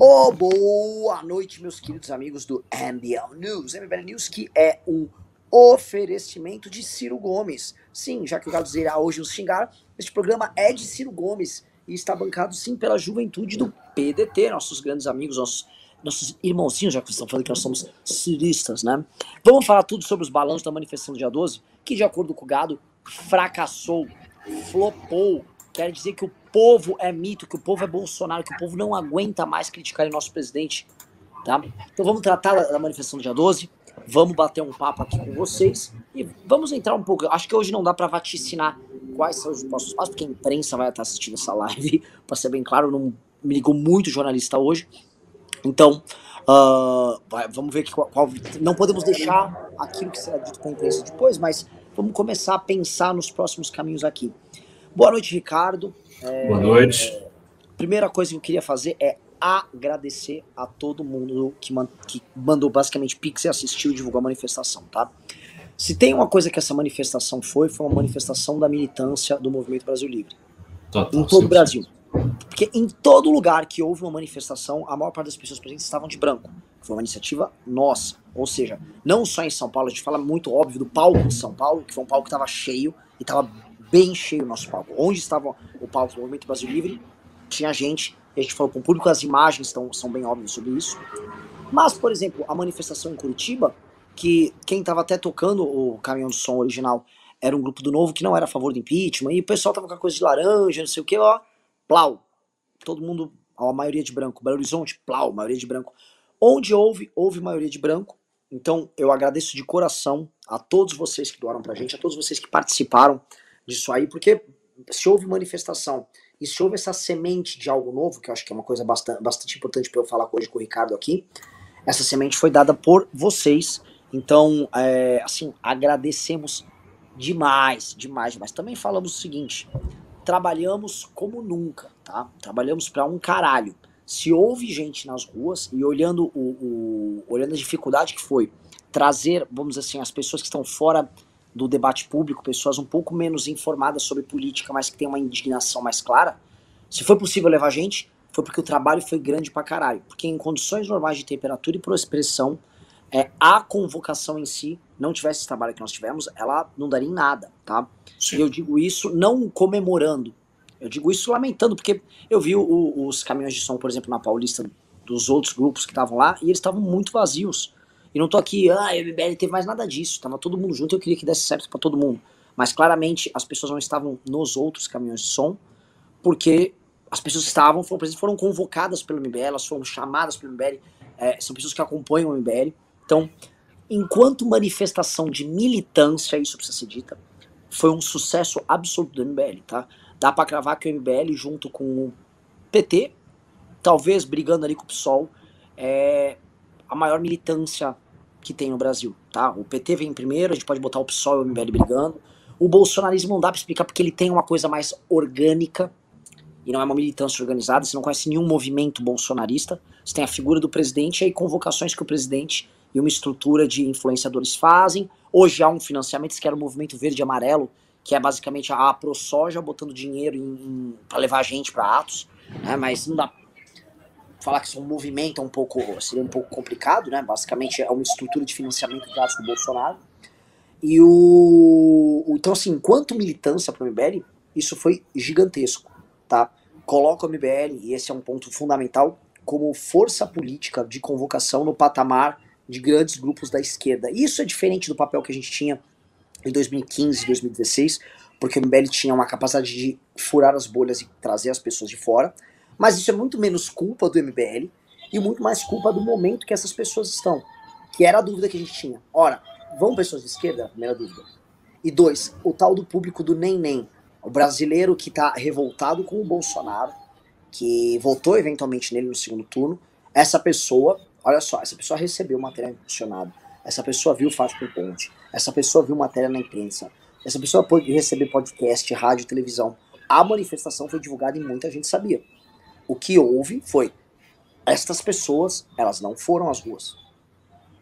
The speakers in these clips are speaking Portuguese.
Oh, boa noite, meus queridos amigos do MBL News. MBL News que é um oferecimento de Ciro Gomes. Sim, já que o Galo irá hoje nos xingar, este programa é de Ciro Gomes e está bancado sim pela juventude do PDT, nossos grandes amigos, nossos, nossos irmãozinhos, já que estão falando que nós somos ciristas, né? Vamos falar tudo sobre os balanços da manifestação do dia 12, que de acordo com o Gado, fracassou, flopou, quer dizer que o povo é mito, que o povo é Bolsonaro, que o povo não aguenta mais criticar o nosso presidente, tá? Então vamos tratar da manifestação do dia 12, vamos bater um papo aqui com vocês e vamos entrar um pouco. Acho que hoje não dá para vaticinar quais são os próximos passos, porque a imprensa vai estar assistindo essa live, para ser bem claro, não me ligou muito jornalista hoje. Então, uh, vai, vamos ver que, qual, qual, não podemos deixar aquilo que será dito com a imprensa depois, mas vamos começar a pensar nos próximos caminhos aqui. Boa noite, Ricardo. É, Boa noite. É, primeira coisa que eu queria fazer é agradecer a todo mundo que, man, que mandou basicamente Pix e assistiu e divulgou a manifestação, tá? Se tem uma coisa que essa manifestação foi, foi uma manifestação da militância do Movimento Brasil Livre. Total, em todo o Brasil. Porque em todo lugar que houve uma manifestação, a maior parte das pessoas presentes estavam de branco. Foi uma iniciativa nossa. Ou seja, não só em São Paulo, a gente fala muito óbvio do palco de São Paulo, que foi um palco que estava cheio e estava bem cheio o nosso palco. Onde estava o palco do Movimento Brasil Livre, tinha gente, a gente falou com o público, as imagens estão, são bem óbvias sobre isso. Mas, por exemplo, a manifestação em Curitiba, que quem estava até tocando o caminhão de som original era um grupo do Novo que não era a favor do impeachment, e o pessoal tava com a coisa de laranja, não sei o que, ó, plau. Todo mundo, a maioria de branco. Belo Horizonte, plau, maioria de branco. Onde houve, houve maioria de branco. Então, eu agradeço de coração a todos vocês que doaram pra gente, a todos vocês que participaram disso aí, porque se houve manifestação e se houve essa semente de algo novo, que eu acho que é uma coisa bastante, bastante importante para eu falar hoje com o Ricardo aqui, essa semente foi dada por vocês. Então, é, assim, agradecemos demais, demais, demais. Também falamos o seguinte: trabalhamos como nunca, tá? Trabalhamos para um caralho. Se houve gente nas ruas e olhando o, o, olhando a dificuldade que foi trazer, vamos dizer assim, as pessoas que estão fora do debate público, pessoas um pouco menos informadas sobre política, mas que têm uma indignação mais clara, se foi possível levar gente, foi porque o trabalho foi grande pra caralho. Porque em condições normais de temperatura e expressão, é, a convocação em si não tivesse esse trabalho que nós tivemos, ela não daria em nada, tá? Sim. E eu digo isso não comemorando, eu digo isso lamentando, porque eu vi o, os caminhões de som, por exemplo, na Paulista, dos outros grupos que estavam lá, e eles estavam muito vazios. Não tô aqui, ah, a MBL teve mais nada disso. Tava todo mundo junto, eu queria que desse certo para todo mundo. Mas claramente as pessoas não estavam nos outros caminhões de som, porque as pessoas estavam, foram, foram convocadas pelo MBL, elas foram chamadas pelo MBL, é, são pessoas que acompanham o MBL. Então, enquanto manifestação de militância, isso precisa ser dita, foi um sucesso absoluto do MBL, tá? Dá para cravar que o MBL, junto com o PT, talvez brigando ali com o PSOL, é, a maior militância que tem no Brasil, tá? O PT vem em primeiro, a gente pode botar o PSOL e o MBL brigando. O bolsonarismo não dá pra explicar porque ele tem uma coisa mais orgânica e não é uma militância organizada, você não conhece nenhum movimento bolsonarista, você tem a figura do presidente e aí convocações que o presidente e uma estrutura de influenciadores fazem. Hoje há um financiamento, que era o movimento verde e amarelo, que é basicamente a ProSoja botando dinheiro para levar gente para atos, né? mas não dá falar que isso é um movimento pouco, seria um pouco complicado, né? Basicamente é uma estrutura de financiamento de do Bolsonaro. E o então assim, enquanto militância para o MBL, isso foi gigantesco, tá? Coloca o MBL e esse é um ponto fundamental como força política de convocação no patamar de grandes grupos da esquerda. Isso é diferente do papel que a gente tinha em 2015, 2016, porque o MBL tinha uma capacidade de furar as bolhas e trazer as pessoas de fora. Mas isso é muito menos culpa do MBL e muito mais culpa do momento que essas pessoas estão. Que era a dúvida que a gente tinha. Ora, vão pessoas de esquerda? Primeira dúvida. E dois, o tal do público do nem nem. O brasileiro que está revoltado com o Bolsonaro, que votou eventualmente nele no segundo turno. Essa pessoa, olha só, essa pessoa recebeu matéria impulsionada. Essa pessoa viu por ponte. Essa pessoa viu matéria na imprensa. Essa pessoa pode receber podcast, rádio, televisão. A manifestação foi divulgada e muita gente sabia. O que houve foi estas pessoas, elas não foram às ruas.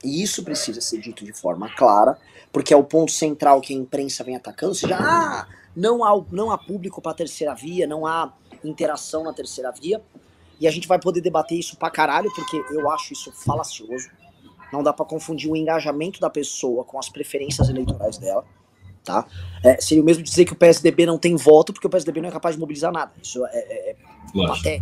E isso precisa ser dito de forma clara, porque é o ponto central que a imprensa vem atacando, seja, ah, não há, não há público para a terceira via, não há interação na terceira via. E a gente vai poder debater isso pra caralho, porque eu acho isso falacioso. Não dá para confundir o engajamento da pessoa com as preferências eleitorais dela. Tá? É, seria o mesmo dizer que o PSDB não tem voto porque o PSDB não é capaz de mobilizar nada. Isso é, é, é até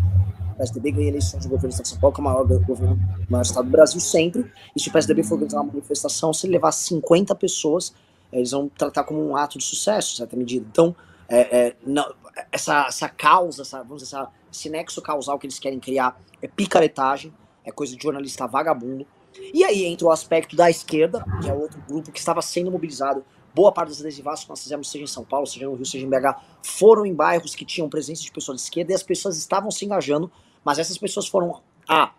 o PSDB ganha eleições de governo de São Paulo, que é o maior governo, maior estado do Brasil sempre. E se o PSDB for organizar uma manifestação, se levar 50 pessoas, eles vão tratar como um ato de sucesso, certa medida. Então, é, é, não, essa, essa causa, essa, vamos dizer, essa, esse nexo causal que eles querem criar é picaretagem, é coisa de jornalista vagabundo. E aí entra o aspecto da esquerda, que é outro grupo que estava sendo mobilizado. Boa parte das adesivas que nós fizemos, seja em São Paulo, seja no Rio, seja em BH, foram em bairros que tinham presença de pessoas de esquerda e as pessoas estavam se engajando, mas essas pessoas foram A,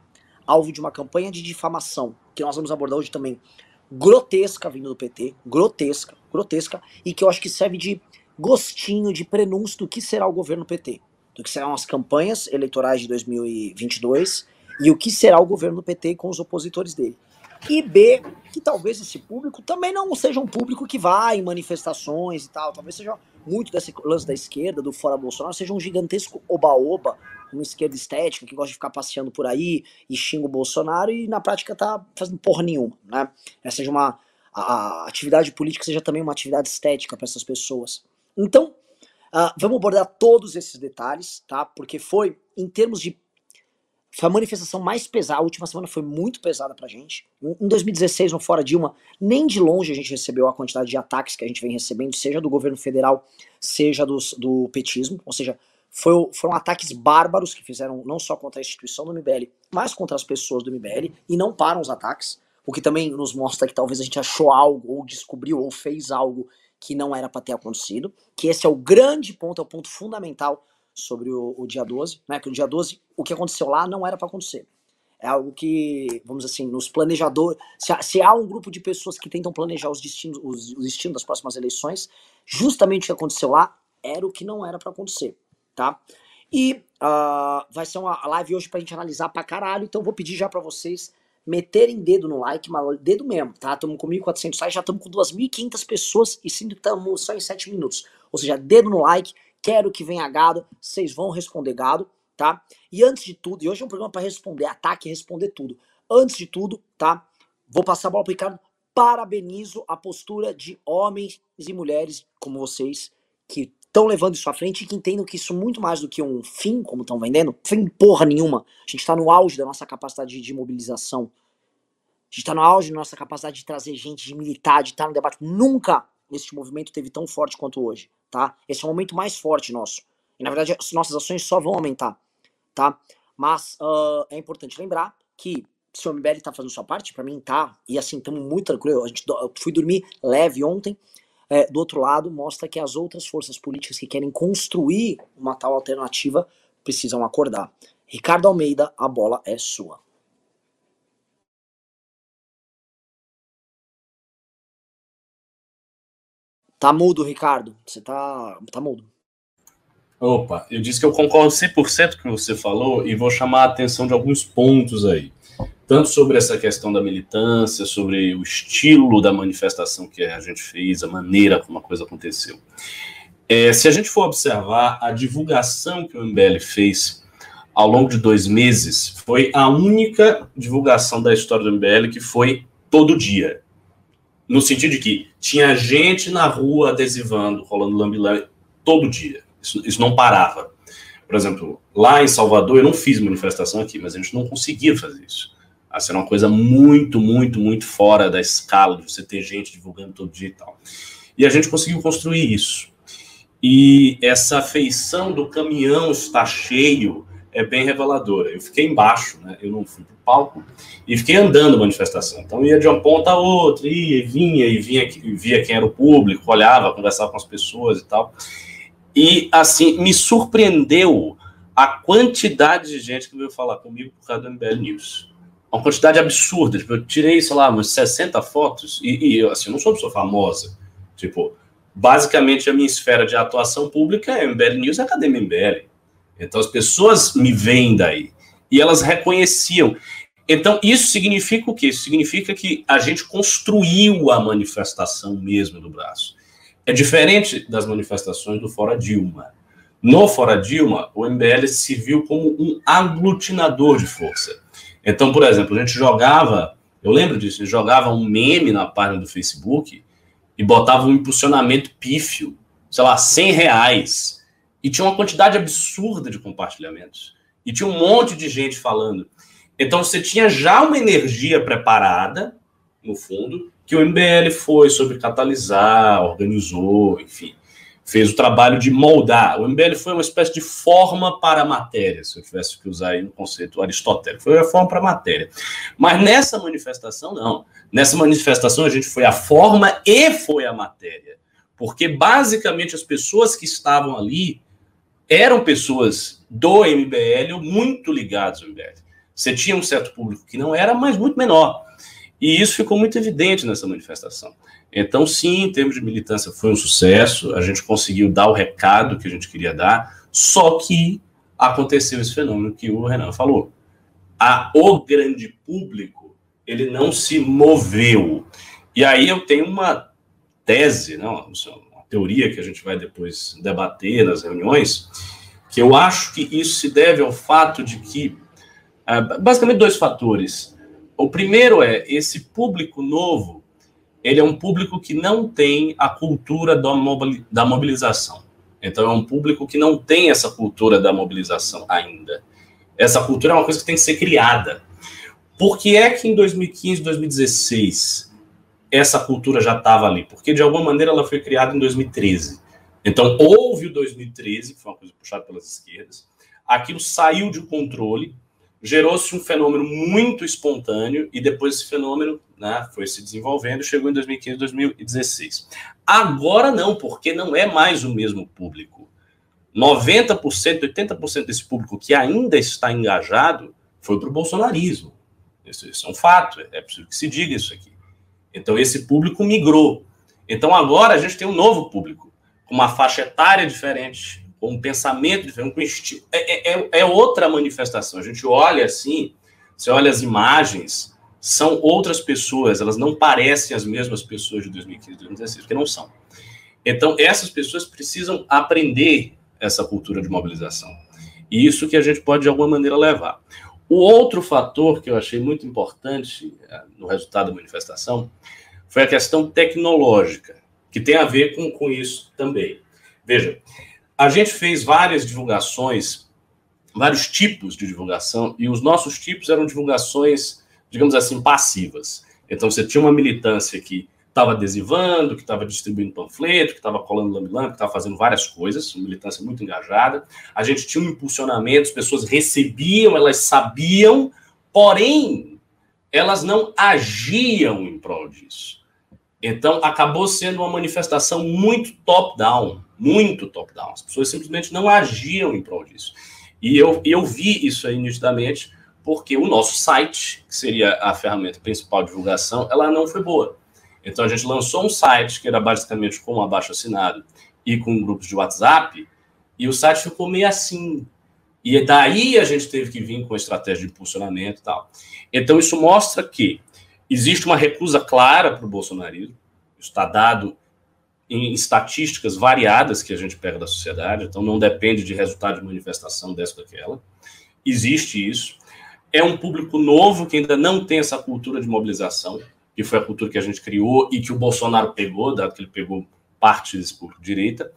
alvo de uma campanha de difamação, que nós vamos abordar hoje também, grotesca vindo do PT, grotesca, grotesca, e que eu acho que serve de gostinho, de prenúncio do que será o governo PT, do que serão as campanhas eleitorais de 2022 e o que será o governo do PT com os opositores dele. E B, que talvez esse público também não seja um público que vai em manifestações e tal, talvez seja muito desse lance da esquerda, do fora Bolsonaro, seja um gigantesco oba-oba, uma esquerda estética que gosta de ficar passeando por aí e xinga o Bolsonaro e na prática tá fazendo porra nenhuma, né? Essa seja uma a atividade política seja também uma atividade estética para essas pessoas. Então, uh, vamos abordar todos esses detalhes, tá? Porque foi, em termos de foi a manifestação mais pesada. A última semana foi muito pesada pra gente. Em 2016, no Fora Dilma, nem de longe a gente recebeu a quantidade de ataques que a gente vem recebendo, seja do governo federal, seja do petismo. Ou seja, foi, foram ataques bárbaros que fizeram não só contra a instituição do MBL, mas contra as pessoas do MBL, e não param os ataques. O que também nos mostra que talvez a gente achou algo, ou descobriu, ou fez algo que não era para ter acontecido. Que esse é o grande ponto, é o ponto fundamental sobre o, o, dia 12, né? Que o dia 12, o que aconteceu lá não era para acontecer. É algo que, vamos assim, nos planejadores. Se há, se há, um grupo de pessoas que tentam planejar os destinos, os, os destinos das próximas eleições, justamente o que aconteceu lá era o que não era para acontecer, tá? E uh, vai ser uma live hoje pra gente analisar pra caralho, então vou pedir já para vocês meterem dedo no like, mas dedo mesmo, tá? Estamos com 1.400 likes, já estamos com 2.500 pessoas e que estamos só em 7 minutos. Ou seja, dedo no like, quero que venha gado, vocês vão responder gado, tá? E antes de tudo, e hoje é um programa para responder ataque responder tudo. Antes de tudo, tá? Vou passar a bola pro Ricardo. Parabenizo a postura de homens e mulheres como vocês que estão levando isso à frente e que entendam que isso muito mais do que um fim, como estão vendendo, fim porra nenhuma. A gente está no auge da nossa capacidade de mobilização. A gente está no auge da nossa capacidade de trazer gente, de militar, de estar no debate. Nunca este movimento teve tão forte quanto hoje tá? Esse é o momento mais forte nosso. E na verdade as nossas ações só vão aumentar, tá? Mas uh, é importante lembrar que se o MBL tá fazendo sua parte, para mim tá, e assim, estamos muito tranquilo. A gente, eu fui dormir leve ontem. É, do outro lado, mostra que as outras forças políticas que querem construir uma tal alternativa precisam acordar. Ricardo Almeida, a bola é sua. Tá mudo, Ricardo. Você tá, tá mudo. Opa, eu disse que eu concordo 100% com o que você falou e vou chamar a atenção de alguns pontos aí. Tanto sobre essa questão da militância, sobre o estilo da manifestação que a gente fez, a maneira como a coisa aconteceu. É, se a gente for observar a divulgação que o MBL fez ao longo de dois meses, foi a única divulgação da história do MBL que foi todo dia no sentido de que tinha gente na rua adesivando, rolando lambilé todo dia. Isso, isso não parava. Por exemplo, lá em Salvador, eu não fiz manifestação aqui, mas a gente não conseguia fazer isso. Assim, era uma coisa muito, muito, muito fora da escala de você ter gente divulgando todo dia e tal. E a gente conseguiu construir isso. E essa feição do caminhão estar cheio é bem reveladora. Eu fiquei embaixo, né? eu não fui para o palco, e fiquei andando a manifestação. Então ia de uma ponta a outra, ia e vinha, e vinha, via quem era o público, olhava, conversava com as pessoas e tal. E assim, me surpreendeu a quantidade de gente que veio falar comigo por causa do MBL News. Uma quantidade absurda. Tipo, eu tirei, sei lá, umas 60 fotos, e, e assim, eu não sou pessoa famosa. Tipo, basicamente a minha esfera de atuação pública é MBL News e Academia MBL. Então as pessoas me veem daí e elas reconheciam. Então isso significa o quê? Isso significa que a gente construiu a manifestação mesmo do braço. É diferente das manifestações do Fora Dilma. No Fora Dilma, o MBL se viu como um aglutinador de força. Então, por exemplo, a gente jogava, eu lembro disso, a gente jogava um meme na página do Facebook e botava um impulsionamento pífio, sei lá, 100 reais. E tinha uma quantidade absurda de compartilhamentos. E tinha um monte de gente falando. Então você tinha já uma energia preparada, no fundo, que o MBL foi sobre catalisar, organizou, enfim, fez o trabalho de moldar. O MBL foi uma espécie de forma para a matéria, se eu tivesse que usar aí um conceito aristotélico. Foi a forma para a matéria. Mas nessa manifestação, não. Nessa manifestação, a gente foi a forma e foi a matéria. Porque, basicamente, as pessoas que estavam ali eram pessoas do MBL muito ligadas ao MBL. Você tinha um certo público que não era, mas muito menor. E isso ficou muito evidente nessa manifestação. Então, sim, em termos de militância, foi um sucesso, a gente conseguiu dar o recado que a gente queria dar, só que aconteceu esse fenômeno que o Renan falou. A, o grande público, ele não se moveu. E aí eu tenho uma tese, não, teoria que a gente vai depois debater nas reuniões, que eu acho que isso se deve ao fato de que, ah, basicamente, dois fatores. O primeiro é esse público novo, ele é um público que não tem a cultura da mobilização. Então, é um público que não tem essa cultura da mobilização ainda. Essa cultura é uma coisa que tem que ser criada. Por que é que em 2015, 2016, essa cultura já estava ali? Porque, de alguma maneira, ela foi criada em 2013. Então, houve o 2013, que foi uma coisa puxada pelas esquerdas, aquilo saiu de controle, gerou-se um fenômeno muito espontâneo e depois esse fenômeno né, foi se desenvolvendo, chegou em 2015, 2016. Agora não, porque não é mais o mesmo público. 90%, 80% desse público que ainda está engajado foi para o bolsonarismo. Isso, isso, é um fato, é preciso que se diga isso aqui. Então esse público migrou. Então agora a gente tem um novo público, com uma faixa etária diferente, com um pensamento diferente, com um estilo. É, é, é, outra manifestação. A gente olha assim, você olha as imagens, são outras pessoas, elas não parecem as mesmas pessoas de 2015, 2016, porque não são. Então, essas pessoas precisam aprender essa cultura de mobilização. E isso que a gente pode, de alguma maneira, levar. O outro fator que eu achei muito importante eh, no resultado da manifestação foi a questão tecnológica, que tem a ver com, com isso também. Veja, a gente fez várias divulgações, vários tipos de divulgação, e os nossos tipos eram divulgações, digamos assim, passivas. Então você tinha uma militância que estava adesivando, que estava distribuindo panfleto, que estava colando lambi-lambi, que estava fazendo várias coisas, uma militância muito engajada. A gente tinha um impulsionamento, as pessoas recebiam, elas sabiam, porém, elas não agiam em prol disso. Então, acabou sendo uma manifestação muito top-down, muito top-down. As pessoas simplesmente não agiam em prol disso. E eu, eu vi isso aí nitidamente, porque o nosso site, que seria a ferramenta principal de divulgação, ela não foi boa. Então a gente lançou um site que era basicamente com um abaixo assinado e com grupos de WhatsApp, e o site ficou meio assim. E daí a gente teve que vir com estratégia de impulsionamento e tal. Então isso mostra que existe uma recusa clara para o bolsonarismo, está dado em estatísticas variadas que a gente pega da sociedade, então não depende de resultado de manifestação dessa ou daquela. Existe isso. É um público novo que ainda não tem essa cultura de mobilização, que foi a cultura que a gente criou e que o Bolsonaro pegou, dado que ele pegou parte desse público de direita.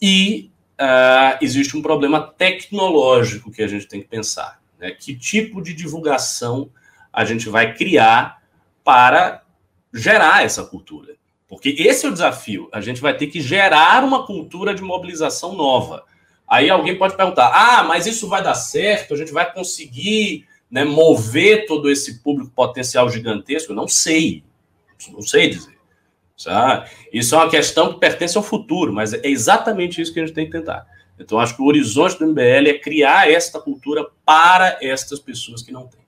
E uh, existe um problema tecnológico que a gente tem que pensar. Né? Que tipo de divulgação a gente vai criar para gerar essa cultura? Porque esse é o desafio. A gente vai ter que gerar uma cultura de mobilização nova. Aí alguém pode perguntar: ah, mas isso vai dar certo? A gente vai conseguir né, mover todo esse público potencial gigantesco? Não sei. Não sei dizer. Sabe? Isso é uma questão que pertence ao futuro, mas é exatamente isso que a gente tem que tentar. Então, acho que o horizonte do MBL é criar esta cultura para estas pessoas que não têm.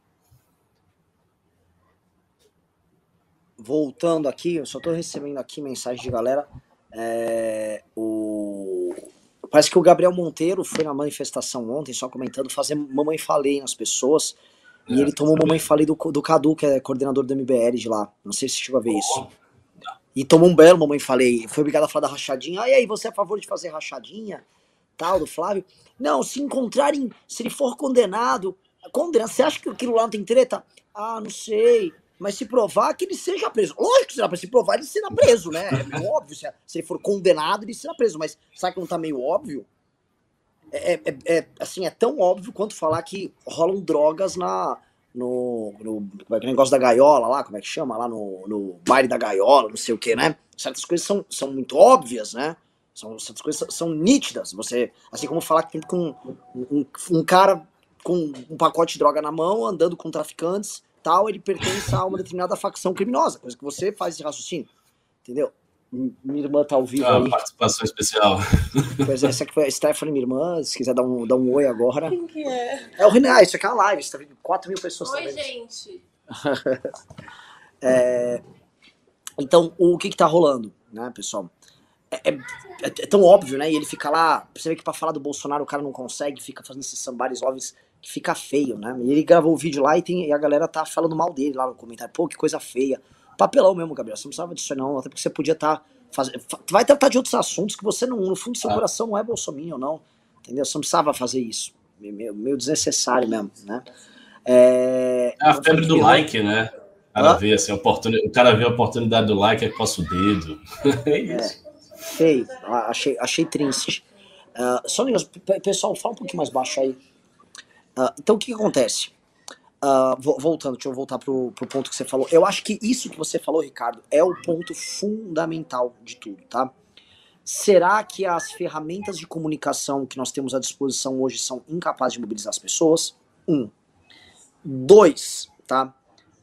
voltando aqui, eu só tô recebendo aqui mensagem de galera. É, o... Parece que o Gabriel Monteiro foi na manifestação ontem, só comentando, fazer Mamãe Falei nas pessoas. E é, ele tomou Mamãe Falei do, do Cadu, que é coordenador do MBL de lá. Não sei se chegou a ver isso. E tomou um belo Mamãe Falei. Foi obrigado a falar da rachadinha. Ah, e aí, você é a favor de fazer rachadinha? tal, do Flávio. Não, se encontrarem, se ele for condenado, condenado, você acha que aquilo lá não tem treta? Ah, não sei. Mas se provar que ele seja preso. Lógico que será para se provar, ele será preso, né? É meio óbvio. Se, ele for condenado, ele será preso. Mas sabe que não tá meio óbvio? É, é, é, é assim, é tão óbvio quanto falar que rolam drogas na, no, no como é é negócio da gaiola lá, como é que chama? Lá no, no baile da gaiola, não sei o que, né? Certas coisas são, são muito óbvias, né? São, certas coisas são, são nítidas. Você, assim como falar que com um, um, um cara com um pacote de droga na mão, andando com traficantes, tal, ele pertence a uma determinada facção criminosa, coisa que você faz esse raciocínio, entendeu? Minha irmã tá ao vivo ah, aí. participação especial. Pois é, essa aqui foi a Stephanie, minha irmã, se quiser dar um, dar um oi agora. Quem que é? É o Renan, isso aqui é uma live, você tá vendo 4 mil pessoas Oi, gente. é, então, o que que tá rolando, né, pessoal? É, é, é, tão óbvio, né? E ele fica lá, você vê que pra falar do Bolsonaro o cara não consegue, fica fazendo esses sambares óbvios fica feio, né? Ele gravou o vídeo lá e, tem, e a galera tá falando mal dele lá no comentário. Pô, que coisa feia. Papelão mesmo, Gabriel. Você não precisava disso não, até porque você podia estar. Tá fazendo. Vai tratar de outros assuntos que você, não, no fundo do seu ah. coração, não é bolsominion, não. Entendeu? Você não precisava fazer isso. Meio, meio desnecessário mesmo, né? É, é a febre do like, né? O cara, vê, assim, o cara vê a oportunidade do like e coça o dedo. é isso. É, feio. Achei, achei triste. Uh, só pessoal, fala um pouquinho mais baixo aí. Uh, então, o que, que acontece? Uh, voltando, deixa eu voltar pro, pro ponto que você falou. Eu acho que isso que você falou, Ricardo, é o ponto fundamental de tudo, tá? Será que as ferramentas de comunicação que nós temos à disposição hoje são incapazes de mobilizar as pessoas? Um. Dois, tá?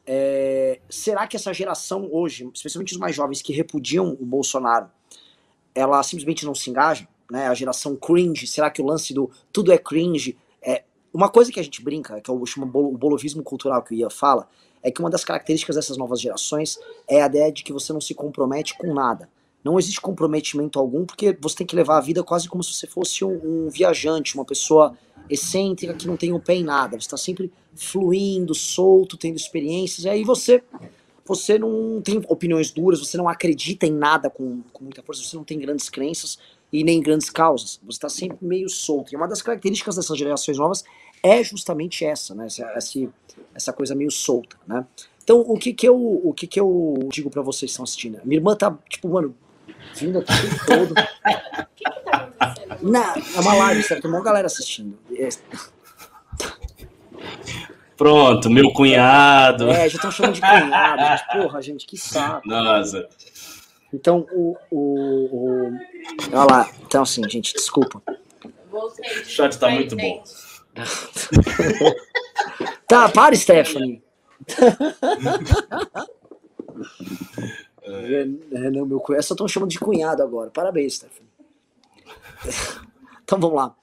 É, será que essa geração hoje, especialmente os mais jovens que repudiam o Bolsonaro, ela simplesmente não se engaja? Né? A geração cringe, será que o lance do tudo é cringe uma coisa que a gente brinca, que eu chamo o bolovismo cultural que o Ian fala, é que uma das características dessas novas gerações é a ideia de que você não se compromete com nada. Não existe comprometimento algum, porque você tem que levar a vida quase como se você fosse um, um viajante, uma pessoa excêntrica que não tem o um pé em nada. Você está sempre fluindo, solto, tendo experiências, e aí você você não tem opiniões duras, você não acredita em nada com, com muita força, você não tem grandes crenças e nem grandes causas. Você está sempre meio solto. E uma das características dessas gerações novas é justamente essa, né? Essa, essa, essa coisa meio solta, né? Então, o que que eu, o que que eu digo para vocês que estão assistindo? Minha irmã tá, tipo, mano, vindo aqui todo. O que que tá acontecendo? Na, é uma live, certo? Tem uma galera assistindo. É... Pronto, meu cunhado. É, já estão chamando de cunhado. Gente, porra, gente, que saco. Nossa. Então, o, o, o... Olha lá. Então, assim, gente, desculpa. O chat tá muito bom. tá, para, Stephanie. É, é, não, meu cunhado. Só estão chamando de cunhado agora. Parabéns, Stephanie. então vamos lá.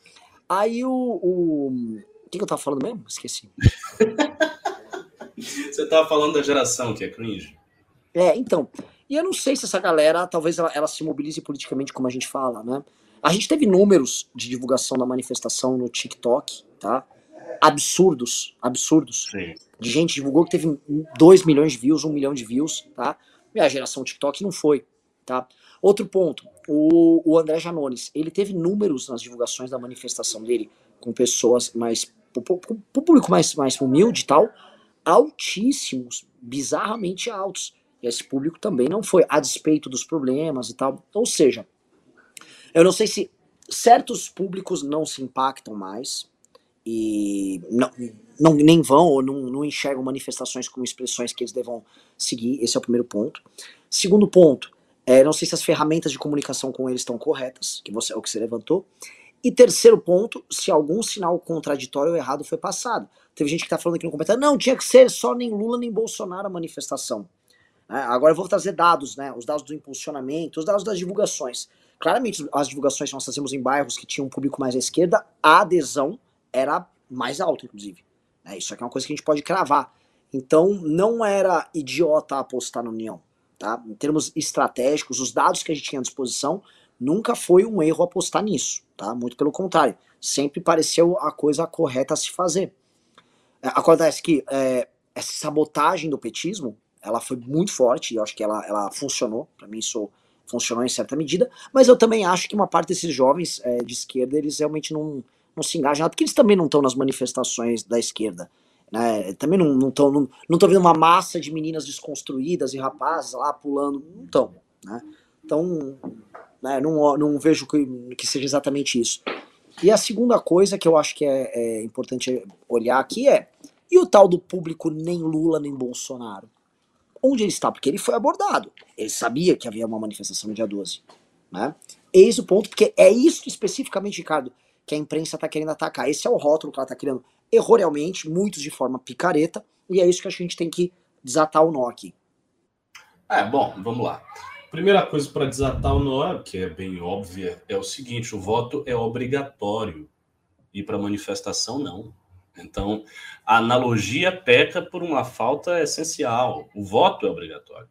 Aí o. O, o que, que eu tava falando mesmo? Esqueci. Você tava falando da geração que é cringe. É, então. E eu não sei se essa galera, talvez ela, ela se mobilize politicamente, como a gente fala, né? A gente teve números de divulgação da manifestação no TikTok, tá? Absurdos, absurdos. Sim. De gente divulgou que teve 2 milhões de views, 1 um milhão de views, tá? E a geração TikTok não foi, tá? Outro ponto, o, o André Janones, ele teve números nas divulgações da manifestação dele com pessoas mais, o público mais, mais humilde e tal, altíssimos, bizarramente altos. E esse público também não foi, a despeito dos problemas e tal. Ou seja, eu não sei se certos públicos não se impactam mais e não, não nem vão ou não, não enxergam manifestações como expressões que eles devam seguir. Esse é o primeiro ponto. Segundo ponto, é, não sei se as ferramentas de comunicação com eles estão corretas, que você é o que você levantou. E terceiro ponto, se algum sinal contraditório ou errado foi passado. Teve gente que está falando aqui no comentário, não, tinha que ser só nem Lula nem Bolsonaro a manifestação. É, agora eu vou trazer dados, né? Os dados do impulsionamento, os dados das divulgações. Claramente, as divulgações que nós fazemos em bairros que tinham um público mais à esquerda, a adesão era mais alta, inclusive. É, isso aqui é uma coisa que a gente pode cravar. Então, não era idiota apostar na União. Tá? Em termos estratégicos, os dados que a gente tinha à disposição, nunca foi um erro apostar nisso. Tá? Muito pelo contrário. Sempre pareceu a coisa correta a se fazer. É, acontece que é, essa sabotagem do petismo, ela foi muito forte, e eu acho que ela, ela funcionou. Para mim, isso funcionou em certa medida, mas eu também acho que uma parte desses jovens é, de esquerda, eles realmente não, não se engajam, porque eles também não estão nas manifestações da esquerda. Né? Também não estão não, não, não vendo uma massa de meninas desconstruídas e rapazes lá pulando, não estão. Né? Então, né, não, não vejo que, que seja exatamente isso. E a segunda coisa que eu acho que é, é importante olhar aqui é, e o tal do público nem Lula nem Bolsonaro? Onde ele está? Porque ele foi abordado. Ele sabia que havia uma manifestação no dia 12. Né? Eis o ponto, porque é isso especificamente, Ricardo, que a imprensa está querendo atacar. Esse é o rótulo que ela está criando erroneamente, muitos de forma picareta, e é isso que a gente tem que desatar o nó aqui. É, bom, vamos lá. Primeira coisa para desatar o nó, que é bem óbvia, é o seguinte: o voto é obrigatório e para manifestação não. Então, a analogia peca por uma falta essencial. O voto é obrigatório.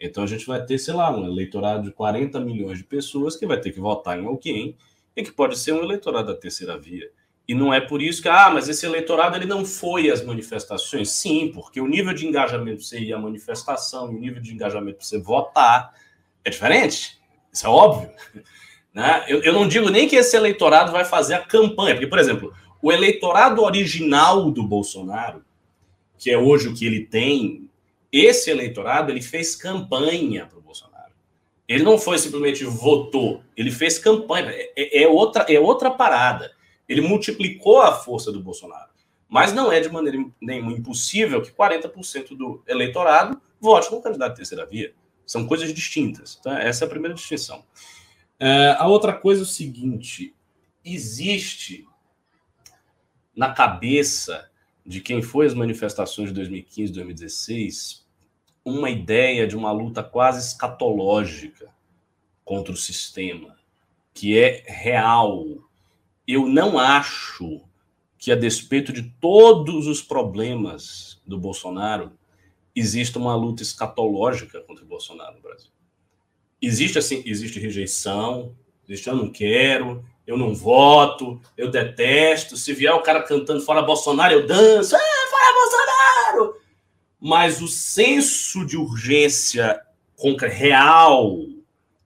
Então, a gente vai ter, sei lá, um eleitorado de 40 milhões de pessoas que vai ter que votar em alguém e que pode ser um eleitorado da terceira via. E não é por isso que, ah, mas esse eleitorado ele não foi às manifestações. Sim, porque o nível de engajamento para você ir à manifestação e o nível de engajamento para você votar é diferente. Isso é óbvio. Né? Eu, eu não digo nem que esse eleitorado vai fazer a campanha, porque, por exemplo, o eleitorado original do Bolsonaro, que é hoje o que ele tem, esse eleitorado ele fez campanha para. Ele não foi simplesmente votou, ele fez campanha. É, é, outra, é outra parada. Ele multiplicou a força do Bolsonaro. Mas não é de maneira nenhuma impossível que 40% do eleitorado vote no candidato de terceira via. São coisas distintas. Tá? Essa é a primeira distinção. É, a outra coisa é o seguinte: existe na cabeça de quem foi as manifestações de 2015, 2016, uma ideia de uma luta quase escatológica contra o sistema, que é real. Eu não acho que, a despeito de todos os problemas do Bolsonaro, existe uma luta escatológica contra o Bolsonaro no Brasil. Existe assim, existe rejeição, existe eu não quero, eu não voto, eu detesto. Se vier o cara cantando fora Bolsonaro, eu danço, Bolsonaro. Mas o senso de urgência real,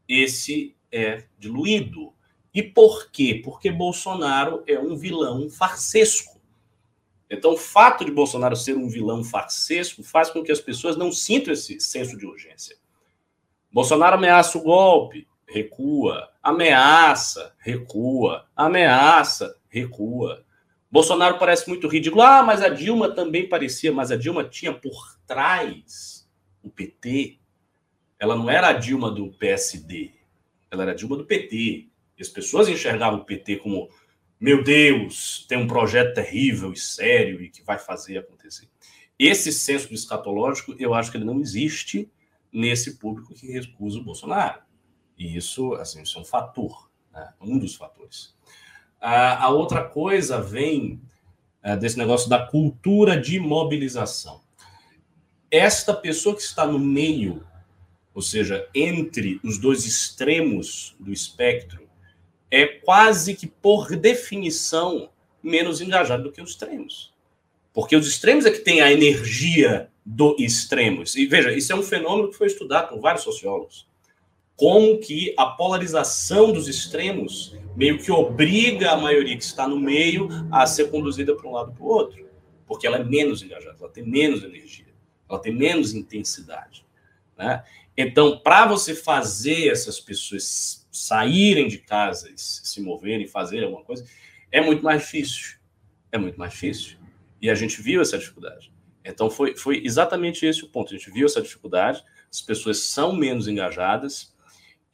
esse é diluído. E por quê? Porque Bolsonaro é um vilão farsesco. Então, o fato de Bolsonaro ser um vilão farsesco faz com que as pessoas não sintam esse senso de urgência. Bolsonaro ameaça o golpe, recua. Ameaça, recua. Ameaça, recua. Bolsonaro parece muito ridículo. Ah, mas a Dilma também parecia, mas a Dilma tinha por trás o PT. Ela não era a Dilma do PSD, ela era a Dilma do PT. E as pessoas enxergavam o PT como meu Deus, tem um projeto terrível e sério e que vai fazer acontecer. Esse senso escatológico, eu acho que ele não existe nesse público que recusa o Bolsonaro. E isso, assim, isso é um fator, né? um dos fatores. A, outra coisa vem é, desse negócio da cultura de mobilização. Esta pessoa que está no meio, ou seja, entre os dois extremos do espectro, é quase que, por definição, menos engajado do que os extremos. Porque os extremos é que têm a energia do extremos. E veja, isso é um fenômeno que foi estudado por vários sociólogos. Como que a polarização dos extremos meio que obriga a maioria que está no meio a ser conduzida para um lado para o outro. Porque ela é menos engajada, ela tem menos energia, ela tem menos intensidade. Né? Então, para você fazer essas pessoas saírem de casa e se moverem, fazerem alguma coisa, é muito mais difícil. É muito mais difícil. E a gente viu essa dificuldade. Então, foi, foi exatamente esse o ponto. A gente viu essa dificuldade, as pessoas são menos engajadas,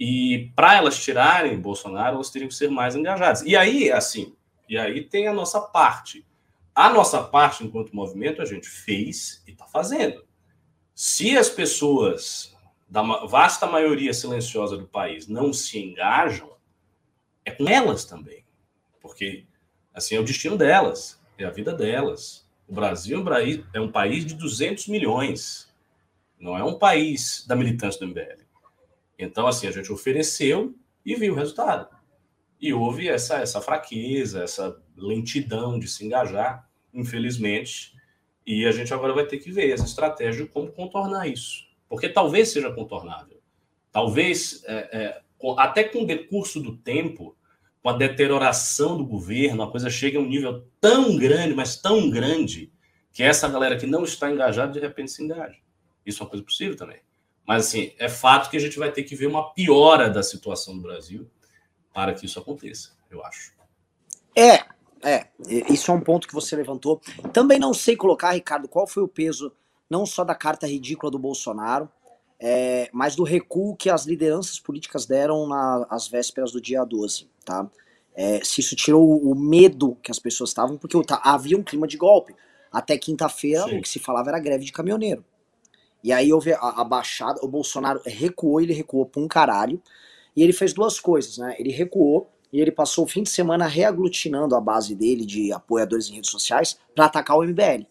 e para elas tirarem Bolsonaro, elas teriam que ser mais engajadas. E aí, assim, e aí tem a nossa parte. A nossa parte, enquanto movimento, a gente fez e está fazendo. Se as pessoas da vasta maioria silenciosa do país não se engajam, é com elas também. Porque, assim, é o destino delas, é a vida delas. O Brasil é um país de 200 milhões, não é um país da militância do MBL. Então, assim, a gente ofereceu e viu o resultado. E houve essa, essa fraqueza, essa lentidão de se engajar, infelizmente. E a gente agora vai ter que ver essa estratégia de como contornar isso porque talvez seja contornável. talvez é, é, até com o decurso do tempo, com a deterioração do governo, a coisa chega a um nível tão grande, mas tão grande, que essa galera que não está engajada, de repente se engaja. Isso é uma coisa possível também. Mas, assim, é fato que a gente vai ter que ver uma piora da situação do Brasil para que isso aconteça, eu acho. É, é. Isso é um ponto que você levantou. Também não sei colocar, Ricardo, qual foi o peso, não só da carta ridícula do Bolsonaro, é, mas do recuo que as lideranças políticas deram nas vésperas do dia 12, tá? É, se isso tirou o medo que as pessoas estavam, porque havia um clima de golpe. Até quinta-feira, o que se falava era greve de caminhoneiro. E aí houve a, a baixada, o Bolsonaro recuou, ele recuou pra um caralho, e ele fez duas coisas, né? Ele recuou e ele passou o fim de semana reaglutinando a base dele de apoiadores em redes sociais para atacar o MBL.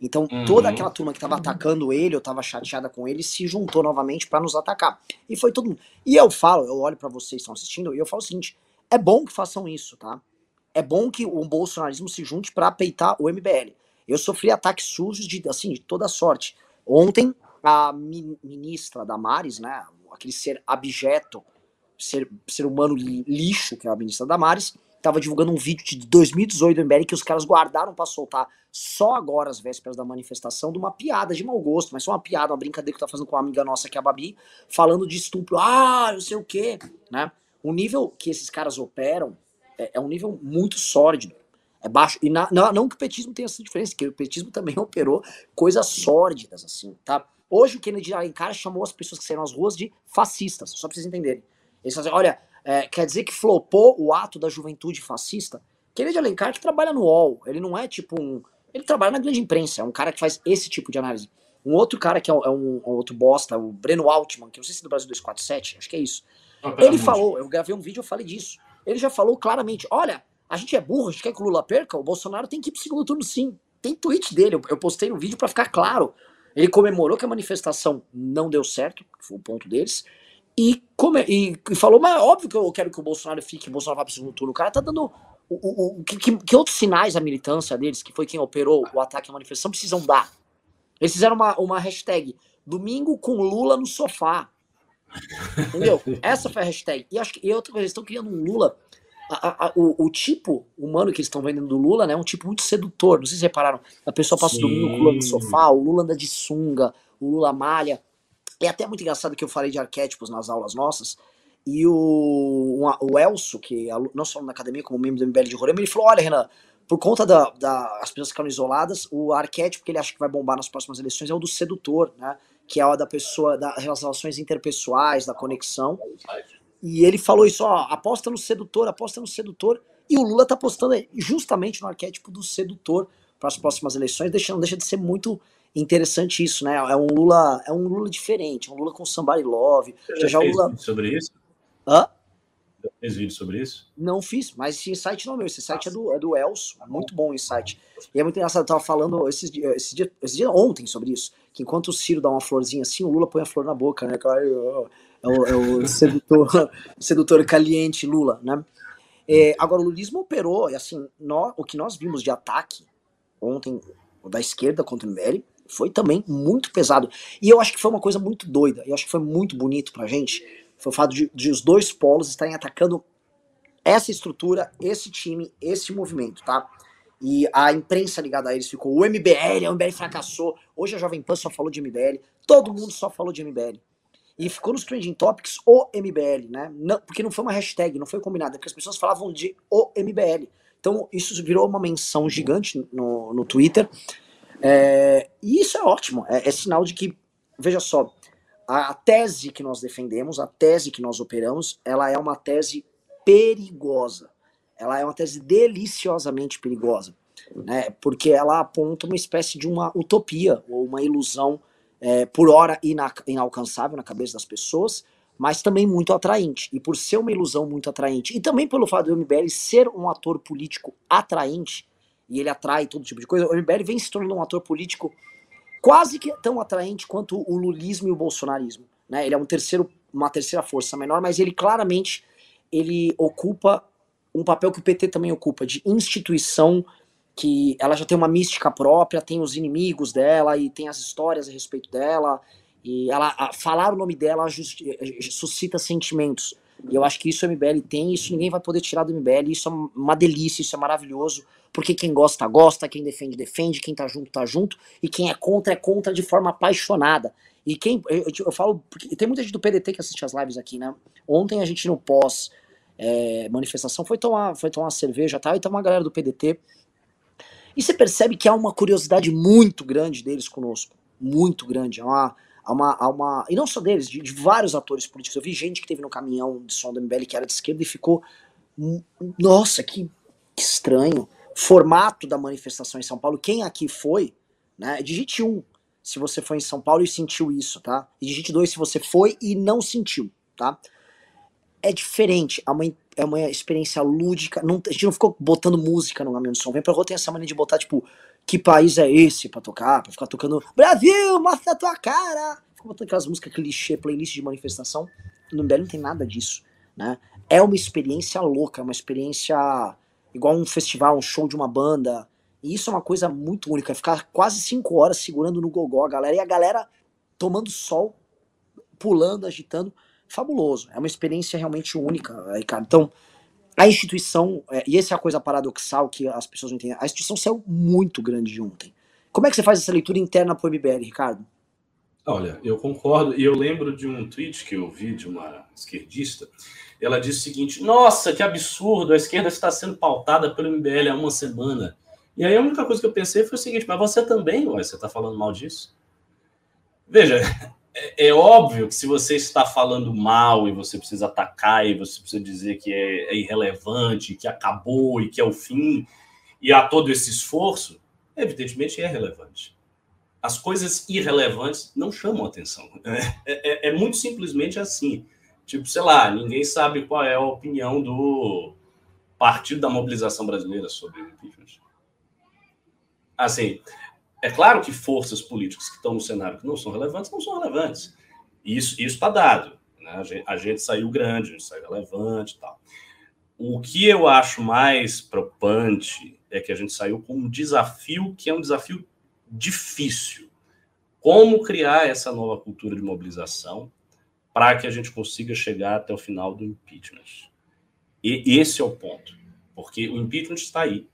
Então uhum. toda aquela turma que estava atacando ele, eu estava chateada com ele, se juntou novamente para nos atacar. E foi todo mundo. E eu falo, eu olho para vocês que estão assistindo e eu falo o seguinte: é bom que façam isso, tá? É bom que o bolsonarismo se junte para peitar o MBL. Eu sofri ataques sujos de assim de toda sorte. Ontem a ministra Damares, né, aquele ser abjeto, ser, ser humano lixo, que é a ministra Damares, estava divulgando um vídeo de 2018 do MBL que os caras guardaram para soltar só agora, às vésperas da manifestação, de uma piada de mau gosto, mas só uma piada, uma brincadeira que tá fazendo com uma amiga nossa que é a Babi, falando de estupro, ah, não sei o quê, né? O nível que esses caras operam é, é um nível muito sórdido. É baixo. E na, não, não que o petismo tenha essa diferença, que o petismo também operou coisas sórdidas, assim, tá? Hoje o Kennedy Alencar chamou as pessoas que saíram às ruas de fascistas, só pra vocês entenderem. Eles fazem, olha, é, quer dizer que flopou o ato da juventude fascista? Kennedy Alencar que trabalha no UOL, ele não é tipo um... Ele trabalha na grande imprensa, é um cara que faz esse tipo de análise. Um outro cara que é um, é um, um outro bosta, o Breno Altman, que eu não sei se é do Brasil 247, acho que é isso. ele falou, eu gravei um vídeo, eu falei disso. Ele já falou claramente, olha, a gente é burro, a gente quer que o Lula perca, o Bolsonaro tem que ir pro segundo turno sim. Tem tweet dele, eu, eu postei no vídeo para ficar claro. Ele comemorou que a manifestação não deu certo, que foi o ponto deles, e, come, e, e, falou, mas óbvio que eu quero que o Bolsonaro fique, que o Bolsonaro vá para o segundo turno. O cara tá dando. O, o, o que, que, outros sinais a militância deles, que foi quem operou o ataque à manifestação, precisam dar? Eles fizeram uma, uma hashtag domingo com Lula no sofá. Entendeu? Essa foi a hashtag. E, acho que, e outra coisa, eles estão criando um Lula a, a, o, o, tipo humano que eles estão vendendo do Lula, né, é um tipo muito sedutor. Não sei se repararam. A pessoa passa Sim. o domingo com o Lula no sofá, o Lula anda de sunga, o Lula malha. É até muito engraçado que eu falei de arquétipos nas aulas nossas. E o, o Elso, que é não só na academia, como membro do MBL de Roraima, ele falou: olha, Renan, por conta das da, as pessoas ficaram isoladas, o arquétipo que ele acha que vai bombar nas próximas eleições é o do sedutor, né? Que é o da pessoa, das relações interpessoais, da conexão. E ele falou isso, ó, aposta no sedutor, aposta no sedutor. E o Lula tá apostando justamente no arquétipo do sedutor para as próximas eleições, deixando, deixa de ser muito interessante isso, né? É um Lula, é um Lula diferente, é um Lula com somebody love. Você já, já fez Lula... sobre isso? Hã? Fez vídeo sobre isso? Não fiz, mas esse insight não é meu. Esse site é do, é do Elso. É muito bom o insight. E é muito engraçado, eu tava falando esses dias, esse dia, esse dia ontem sobre isso. Que enquanto o Ciro dá uma florzinha assim, o Lula põe a flor na boca, né? É o, é o sedutor, sedutor caliente Lula, né? É, agora, o lulismo operou, e assim, nós, o que nós vimos de ataque ontem, da esquerda contra o MBL, foi também muito pesado. E eu acho que foi uma coisa muito doida, eu acho que foi muito bonito pra gente, foi o fato de, de os dois polos estarem atacando essa estrutura, esse time, esse movimento, tá? E a imprensa ligada a eles ficou, o MBL, o MBL fracassou, hoje a Jovem Pan só falou de MBL, todo mundo só falou de MBL. E ficou nos trending topics o MBL, né? Não, porque não foi uma hashtag, não foi combinado, é porque as pessoas falavam de o MBL. Então isso virou uma menção gigante no, no Twitter. É, e isso é ótimo, é, é, sinal de que, veja só, a, a tese que nós defendemos, a tese que nós operamos, ela é uma tese perigosa. Ela é uma tese deliciosamente perigosa, né? Porque ela aponta uma espécie de uma utopia ou uma ilusão é, por hora ina inalcançável na cabeça das pessoas, mas também muito atraente. E por ser uma ilusão muito atraente, e também pelo fato do MBL ser um ator político atraente, e ele atrai todo tipo de coisa, o MBL vem se tornando um ator político quase que tão atraente quanto o lulismo e o bolsonarismo. Né? Ele é um terceiro, uma terceira força menor, mas ele claramente ele ocupa um papel que o PT também ocupa, de instituição que ela já tem uma mística própria, tem os inimigos dela e tem as histórias a respeito dela. E ela, a, falar o nome dela just, suscita sentimentos. E eu acho que isso o MBL tem, isso ninguém vai poder tirar do MBL, isso é uma delícia, isso é maravilhoso, porque quem gosta, gosta, quem defende, defende, quem tá junto, tá junto, e quem é contra, é contra de forma apaixonada. E quem, eu, eu falo, tem muita gente do PDT que assiste as lives aqui, né? Ontem a gente no pós é, manifestação foi tomar, foi tomar cerveja tal, e tá uma galera do PDT. E você percebe que há uma curiosidade muito grande deles conosco, muito grande, há uma Há uma, há uma, e não só deles, de, de, vários atores políticos. Eu vi gente que teve no caminhão de som do MBL que era de esquerda e ficou. Nossa, que, que estranho. Formato da manifestação em São Paulo. Quem aqui foi, né? Digite um se você foi em São Paulo e sentiu isso, tá? E digite dois se você foi e não sentiu, tá? É diferente, é uma, é uma experiência lúdica. Não, a gente não ficou botando música no caminhão de som. Vem pra rua, tem essa mania de botar, tipo, que país é esse pra tocar, pra ficar tocando Brasil, mostra a tua cara. Fica botando aquelas músicas clichê, playlist de manifestação. No MBL não tem nada disso, né? É uma experiência louca, é uma experiência igual um festival, um show de uma banda. E isso é uma coisa muito única, é ficar quase cinco horas segurando no gogó a galera e a galera tomando sol, pulando, agitando. Fabuloso. É uma experiência realmente única, Ricardo. Então, a instituição, é, e essa é a coisa paradoxal que as pessoas não entendem, a instituição saiu muito grande de ontem. Como é que você faz essa leitura interna para o MBL, Ricardo? Olha, eu concordo, e eu lembro de um tweet que eu vi de uma esquerdista. Ela disse o seguinte: Nossa, que absurdo, a esquerda está sendo pautada pelo MBL há uma semana. E aí a única coisa que eu pensei foi o seguinte: Mas você também, ué, você está falando mal disso? Veja, é, é, óbvio que se você está falando mal e você precisa atacar e você precisa dizer que é, é irrelevante, que acabou e que é o fim, e há todo esse esforço, evidentemente é relevante. As coisas irrelevantes não chamam atenção. É, é, é, muito simplesmente assim. Tipo, sei lá, ninguém sabe qual é a opinião do Partido da Mobilização Brasileira sobre o impeachment. Assim, é claro que forças políticas que estão no cenário que não são relevantes, não são relevantes. Isso está dado. Né? A, gente, a, gente, saiu grande, a gente saiu relevante e tal. O que eu acho mais preocupante é que a gente saiu com um desafio que é um desafio difícil. Como criar essa nova cultura de mobilização para que a gente consiga chegar até o final do impeachment. E esse é o ponto, porque o impeachment está aí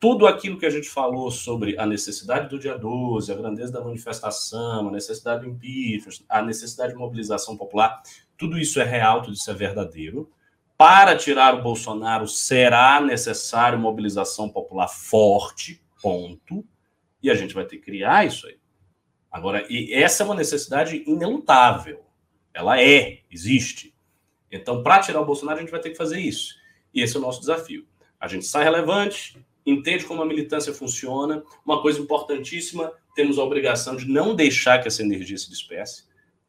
tudo aquilo que a gente falou sobre a necessidade do dia 12, a grandeza da manifestação, a necessidade do impeachment, a necessidade de mobilização popular, tudo isso é real, tudo isso é verdadeiro. Para tirar o Bolsonaro, será necessário mobilização popular forte, ponto. E a gente vai ter que criar isso aí. Agora, e essa é uma necessidade inelutável. Ela é, existe. Então, para tirar o Bolsonaro, a gente vai ter que fazer isso. E esse é o nosso desafio. A gente sai relevante, entende como a militância funciona. Uma coisa importantíssima, temos a obrigação de não deixar que essa energia se disperse.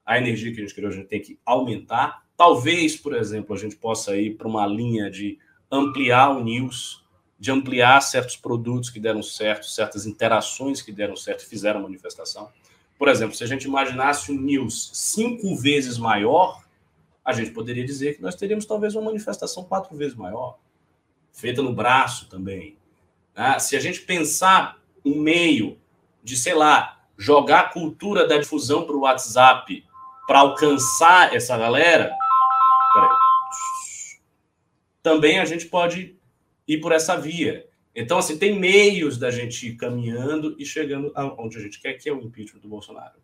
A energia que a gente criou, a gente tem que aumentar. Talvez, por exemplo, a gente possa ir para uma linha de ampliar o news, de ampliar certos produtos que deram certo, certas interações que deram certo fizeram manifestação. Por exemplo, se a gente imaginasse um news cinco vezes maior, a gente poderia dizer que nós teríamos talvez uma manifestação quatro vezes maior, feita no braço também, né? Se a gente pensar um meio de, sei lá, jogar a cultura da difusão para o WhatsApp para alcançar essa galera, também a gente pode ir por essa via. Então, assim, tem meios da gente ir caminhando e chegando aonde a gente quer, que é o impeachment do Bolsonaro.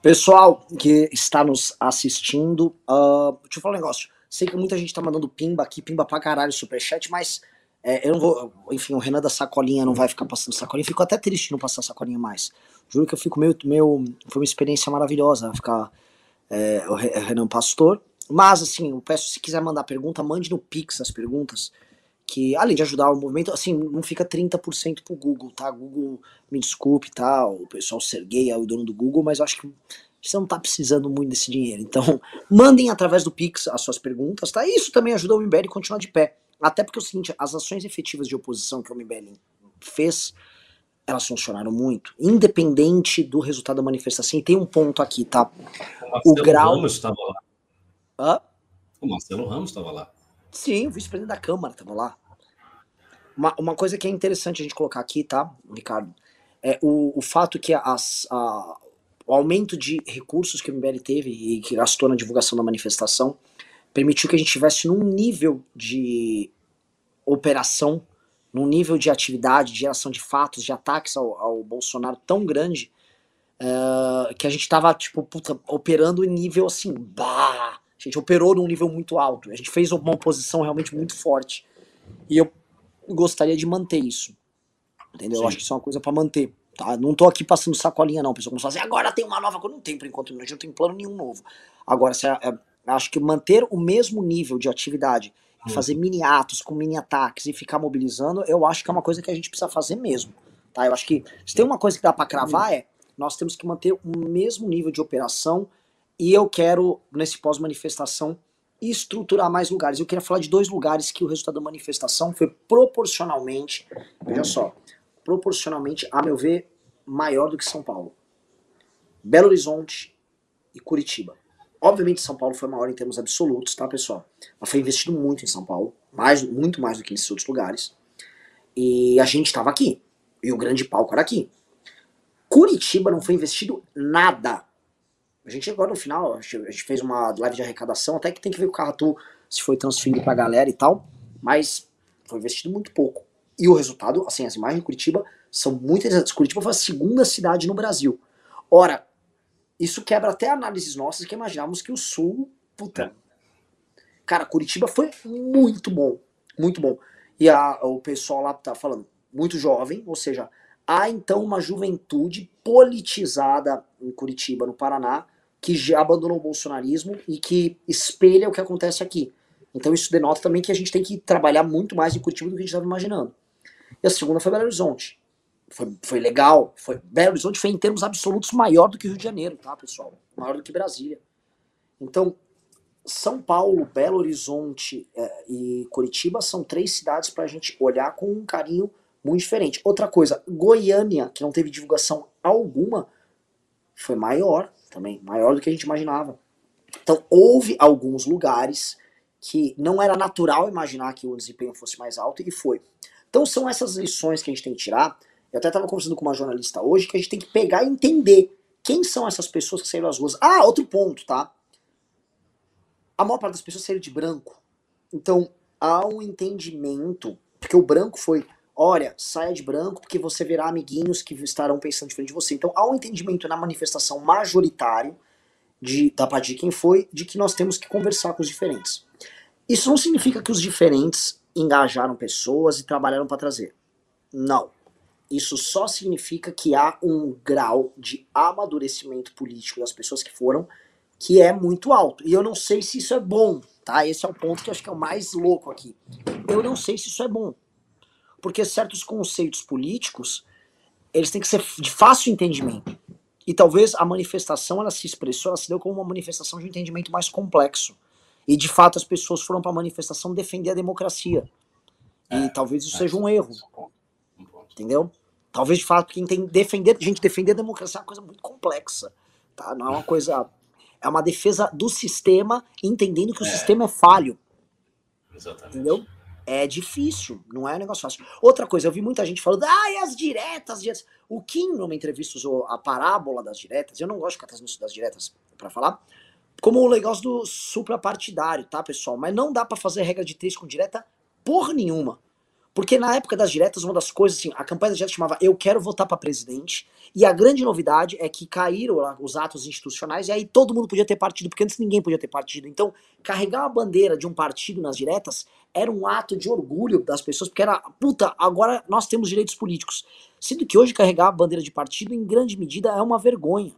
Pessoal que está nos assistindo, uh, deixa eu falar um negócio. Sei que muita gente tá mandando pimba aqui, pimba pra caralho, superchat, mas é, eu não vou. Enfim, o Renan da sacolinha não vai ficar passando sacolinha. Fico até triste não passar sacolinha mais. Juro que eu fico meio. meio foi uma experiência maravilhosa ficar é, o Renan Pastor. Mas, assim, eu peço, se quiser mandar pergunta, mande no Pix as perguntas. Que, além de ajudar o movimento, assim, não fica 30% pro Google, tá? Google, me desculpe, tá? O pessoal Sergei é o dono do Google, mas eu acho que você não está precisando muito desse dinheiro. Então, mandem através do Pix as suas perguntas, tá? Isso também ajuda o MBL a continuar de pé. Até porque é o seguinte, as ações efetivas de oposição que o MBL fez, elas funcionaram muito, independente do resultado da manifestação. E tem um ponto aqui, tá? O, o grau. Ramos estava lá. Hã? O Marcelo Ramos estava lá. Sim, o vice-presidente da Câmara estava lá. Uma, uma coisa que é interessante a gente colocar aqui, tá, Ricardo? é, o, o fato que as, a, o aumento de recursos que o MBL teve e que gastou na divulgação da manifestação permitiu que a gente tivesse num nível de operação, num nível de atividade, de geração de fatos, de ataques ao, ao Bolsonaro tão grande uh, que a gente tava, tipo, puta, operando em nível assim, bah! A gente operou num nível muito alto. A gente fez uma oposição realmente muito forte. E eu gostaria de manter isso. Entendeu? Sim. Eu acho que isso é uma coisa para manter. Tá? Não tô aqui passando sacolinha, não. Pessoal começou a dizer, agora tem uma nova coisa. Não tem por enquanto, gente não tem plano nenhum novo. Agora, se é, é, acho que manter o mesmo nível de atividade, hum. fazer mini atos com mini ataques e ficar mobilizando, eu acho que é uma coisa que a gente precisa fazer mesmo. Tá? Eu acho que se tem uma coisa que dá para cravar é nós temos que manter o mesmo nível de operação e eu quero, nesse pós-manifestação, estruturar mais lugares. Eu queria falar de dois lugares que o resultado da manifestação foi proporcionalmente, veja só, proporcionalmente, a meu ver, maior do que São Paulo. Belo Horizonte e Curitiba. Obviamente São Paulo foi maior em termos absolutos, tá, pessoal? Mas foi investido muito em São Paulo, mais, muito mais do que nesses outros lugares. E a gente estava aqui. E o grande palco era aqui. Curitiba não foi investido nada. A gente agora no final, a gente fez uma live de arrecadação, até que tem que ver o Carratu se foi transferido pra galera e tal, mas foi investido muito pouco. E o resultado, assim, as imagens de Curitiba são muito interessantes. Curitiba foi a segunda cidade no Brasil. Ora, isso quebra até análises nossas que imaginávamos que o Sul, puta. Cara, Curitiba foi muito bom, muito bom. E a, o pessoal lá tá falando, muito jovem, ou seja, há então uma juventude politizada em Curitiba, no Paraná, que já abandonou o bolsonarismo e que espelha o que acontece aqui. Então isso denota também que a gente tem que trabalhar muito mais em Curitiba do que a gente estava imaginando. A segunda foi Belo Horizonte. Foi, foi legal. Foi, Belo Horizonte foi, em termos absolutos, maior do que Rio de Janeiro, tá, pessoal? Maior do que Brasília. Então, São Paulo, Belo Horizonte é, e Curitiba são três cidades para a gente olhar com um carinho muito diferente. Outra coisa, Goiânia, que não teve divulgação alguma, foi maior também, maior do que a gente imaginava. Então, houve alguns lugares que não era natural imaginar que o desempenho fosse mais alto e foi. Então são essas lições que a gente tem que tirar. Eu até estava conversando com uma jornalista hoje que a gente tem que pegar e entender quem são essas pessoas que saíram às ruas. Ah, outro ponto, tá? A maior parte das pessoas saíram de branco. Então há um entendimento, porque o branco foi, olha, saia de branco porque você verá amiguinhos que estarão pensando diferente de você. Então há um entendimento na manifestação majoritário de, da parte de quem foi, de que nós temos que conversar com os diferentes. Isso não significa que os diferentes engajaram pessoas e trabalharam para trazer. Não. Isso só significa que há um grau de amadurecimento político das pessoas que foram que é muito alto. E eu não sei se isso é bom, tá? Esse é o ponto que eu acho que é o mais louco aqui. Eu não sei se isso é bom. Porque certos conceitos políticos, eles têm que ser de fácil entendimento. E talvez a manifestação, ela se expressou, ela se deu como uma manifestação de um entendimento mais complexo. E de fato as pessoas foram para a manifestação defender a democracia. É, e talvez isso é, seja um erro. Entendeu? Talvez de fato quem tem defender, gente, defender a democracia é uma coisa muito complexa, tá? Não é uma coisa é uma defesa do sistema, entendendo que o é. sistema é falho. Exatamente. Entendeu? É difícil, não é um negócio fácil. Outra coisa, eu vi muita gente falando, ah, e as diretas, diretas. O Kim, numa entrevista, usou a parábola das diretas. Eu não gosto de ficar das diretas para falar, como o negócio do suprapartidário, tá, pessoal? Mas não dá para fazer regra de três com direta porra nenhuma. Porque na época das diretas, uma das coisas, assim, a campanha das diretas chamava Eu Quero Votar para Presidente, e a grande novidade é que caíram os atos institucionais, e aí todo mundo podia ter partido, porque antes ninguém podia ter partido. Então, carregar a bandeira de um partido nas diretas era um ato de orgulho das pessoas, porque era, puta, agora nós temos direitos políticos. Sendo que hoje carregar a bandeira de partido, em grande medida, é uma vergonha.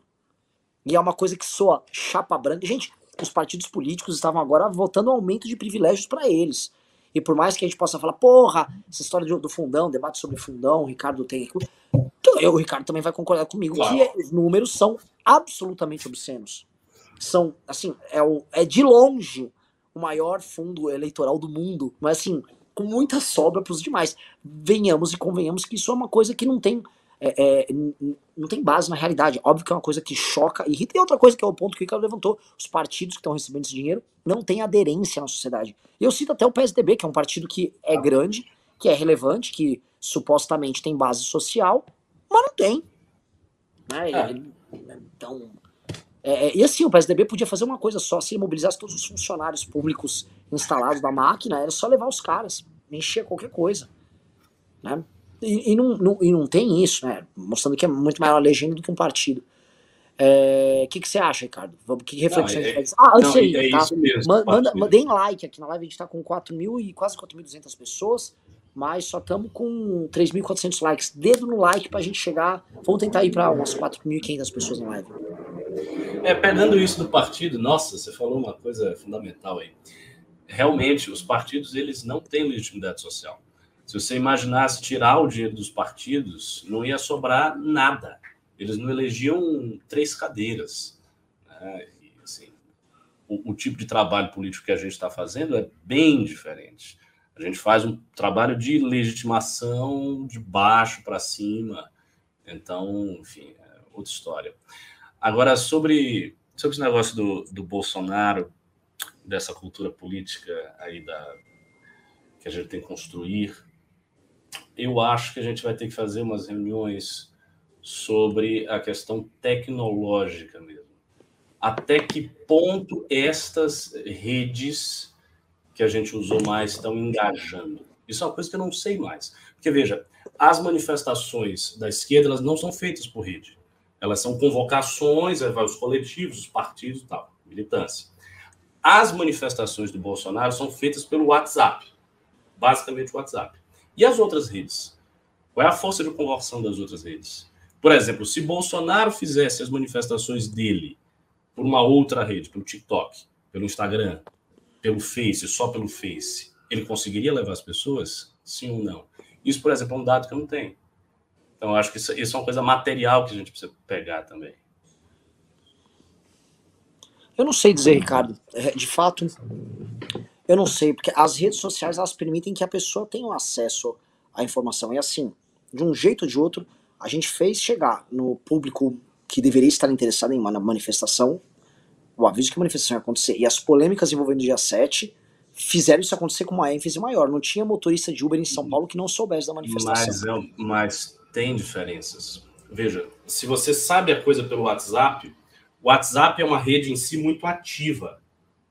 E é uma coisa que soa chapa branca. Gente, os partidos políticos estavam agora votando aumento de privilégios para eles. E por mais que a gente possa falar, porra, essa história do fundão, debate sobre fundão, o Ricardo tem. Eu, o Ricardo também vai concordar comigo claro. que os números são absolutamente obscenos. São, assim, é, o, é de longe o maior fundo eleitoral do mundo, mas assim, com muita sobra para os demais. Venhamos e convenhamos que isso é uma coisa que não tem é, é, não tem base na realidade. Óbvio que é uma coisa que choca, irrita. E outra coisa que é o ponto que o Ricardo levantou: os partidos que estão recebendo esse dinheiro não têm aderência na sociedade. Eu cito até o PSDB, que é um partido que é grande, que é relevante, que supostamente tem base social, mas não tem. Né? É. Então, é, é, e assim, o PSDB podia fazer uma coisa só, se ele mobilizasse todos os funcionários públicos instalados da máquina, era só levar os caras, encher qualquer coisa. Né? E, e, não, não, e não tem isso, né? Mostrando que é muito maior a legenda do que um partido. O é, que, que você acha, Ricardo? Que reflexão não, é, Ah, antes não, aí, é tá? isso mesmo. Manda, manda, deem like aqui na live, a gente tá com 4 mil e quase 4.200 pessoas, mas só estamos com 3.400 likes. Dedo no like pra gente chegar. Vamos tentar ir para umas 4.500 pessoas na live. É, pegando isso do partido, nossa, você falou uma coisa fundamental aí. Realmente, os partidos eles não têm legitimidade social. Se você imaginasse tirar o dinheiro dos partidos, não ia sobrar nada eles não elegiam três cadeiras. Né? E, assim, o, o, tipo de trabalho político que a gente está fazendo é bem diferente. A gente faz um trabalho de legitimação de baixo para cima. Então, enfim, é outra história. Agora, sobre, sobre esse negócio do, do Bolsonaro, dessa cultura política aí da, que a gente tem que construir, eu acho que a gente vai ter que fazer umas reuniões sobre a questão tecnológica mesmo. Até que ponto estas redes que a gente usou mais estão engajando? Isso é uma coisa que eu não sei mais. Porque, veja, as manifestações da esquerda elas não são feitas por rede. Elas são convocações, os coletivos, os partidos e tal, militância. As manifestações do Bolsonaro são feitas pelo WhatsApp, basicamente o WhatsApp. E as outras redes? Qual é a força de conversão das outras redes? Por exemplo, se Bolsonaro fizesse as manifestações dele por uma outra rede, pelo TikTok, pelo Instagram, pelo Face, só pelo Face, ele conseguiria levar as pessoas? Sim ou não? Isso, por exemplo, é um dado que eu não tenho. Então, acho que isso, isso é uma coisa material que a gente precisa pegar também. Eu não sei dizer, Ricardo. É, de fato, eu não sei, porque as redes sociais elas permitem que a pessoa tenha acesso à informação. E assim, de um jeito ou de outro, a gente fez chegar no público que deveria estar interessado em uma manifestação o aviso que a manifestação ia acontecer. E as polêmicas envolvendo o dia 7 fizeram isso acontecer com uma ênfase maior. Não tinha motorista de Uber em São Paulo que não soubesse da manifestação. Mas, mas tem diferenças. Veja, se você sabe a coisa pelo WhatsApp, o WhatsApp é uma rede em si muito ativa.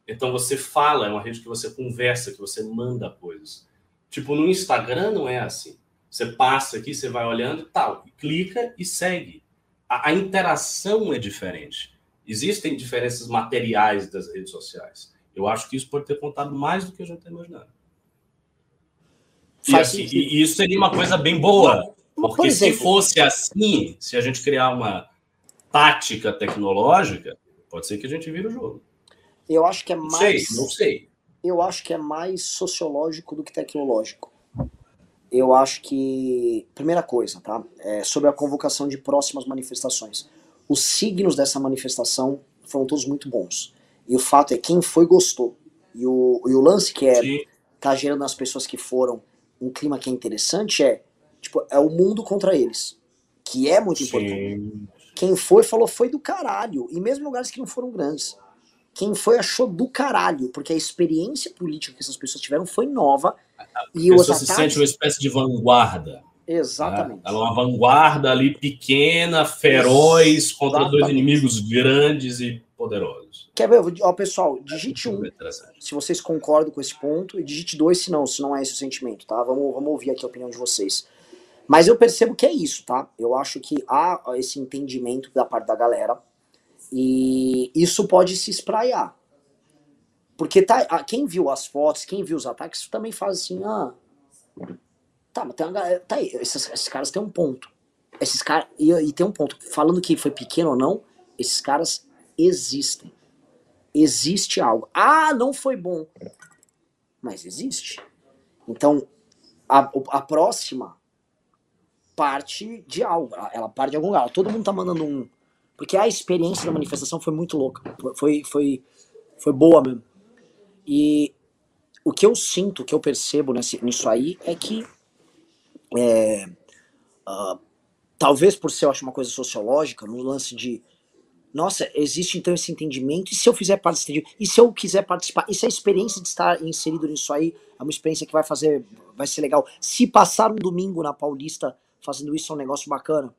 Então você fala, é uma rede que você conversa, que você manda coisas. Tipo, no Instagram não é assim. Você passa aqui, você vai olhando tal, clica e segue. A, a, interação é diferente. Existem diferenças materiais das redes sociais. Eu acho que isso pode ter contado mais do que a gente está imaginando. E, assim, e, isso seria uma coisa bem boa. Porque se fosse assim, se a gente criar uma tática tecnológica, pode ser que a gente vire o jogo. Eu acho que é mais. Sei, não sei. Eu acho que é mais sociológico do que tecnológico eu acho que. Primeira coisa, tá? É sobre a convocação de próximas manifestações. Os signos dessa manifestação foram todos muito bons. E o fato é quem foi gostou. E o, e o lance que é Sim. tá gerando nas pessoas que foram um clima que é interessante é tipo é o mundo contra eles, que é muito Sim. importante. Quem foi falou foi do caralho, e mesmo lugares que não foram grandes. Quem foi achou do caralho, porque a experiência política que essas pessoas tiveram foi nova e a pessoa se ataques... sente uma espécie de vanguarda. Exatamente. Né? Ela é uma vanguarda ali pequena, feroz, contra dois inimigos grandes e poderosos. Quer ver? Ó, pessoal, digite um se vocês concordam com esse ponto, e digite dois se não, se não é esse o sentimento, tá? Vamos, vamos ouvir aqui a opinião de vocês. Mas eu percebo que é isso, tá? Eu acho que há esse entendimento da parte da galera, e isso pode se espraiar. Porque tá, quem viu as fotos, quem viu os ataques, também faz assim, ah. Tá, mas tem uma galera. Tá aí, esses, esses caras têm um ponto. Esses caras. E, e tem um ponto. Falando que foi pequeno ou não, esses caras existem. Existe algo. Ah, não foi bom. Mas existe. Então, a, a próxima parte de algo. Ela parte de algum lugar. Todo mundo tá mandando um. Porque a experiência da manifestação foi muito louca. Foi, foi, foi boa mesmo. E o que eu sinto, o que eu percebo nesse, nisso aí é que é, uh, talvez por ser, eu acho, uma coisa sociológica, no lance de nossa, existe então esse entendimento, e se eu fizer parte desse entendimento, e se eu quiser participar, e se a experiência de estar inserido nisso aí é uma experiência que vai fazer, vai ser legal. Se passar um domingo na Paulista fazendo isso é um negócio bacana.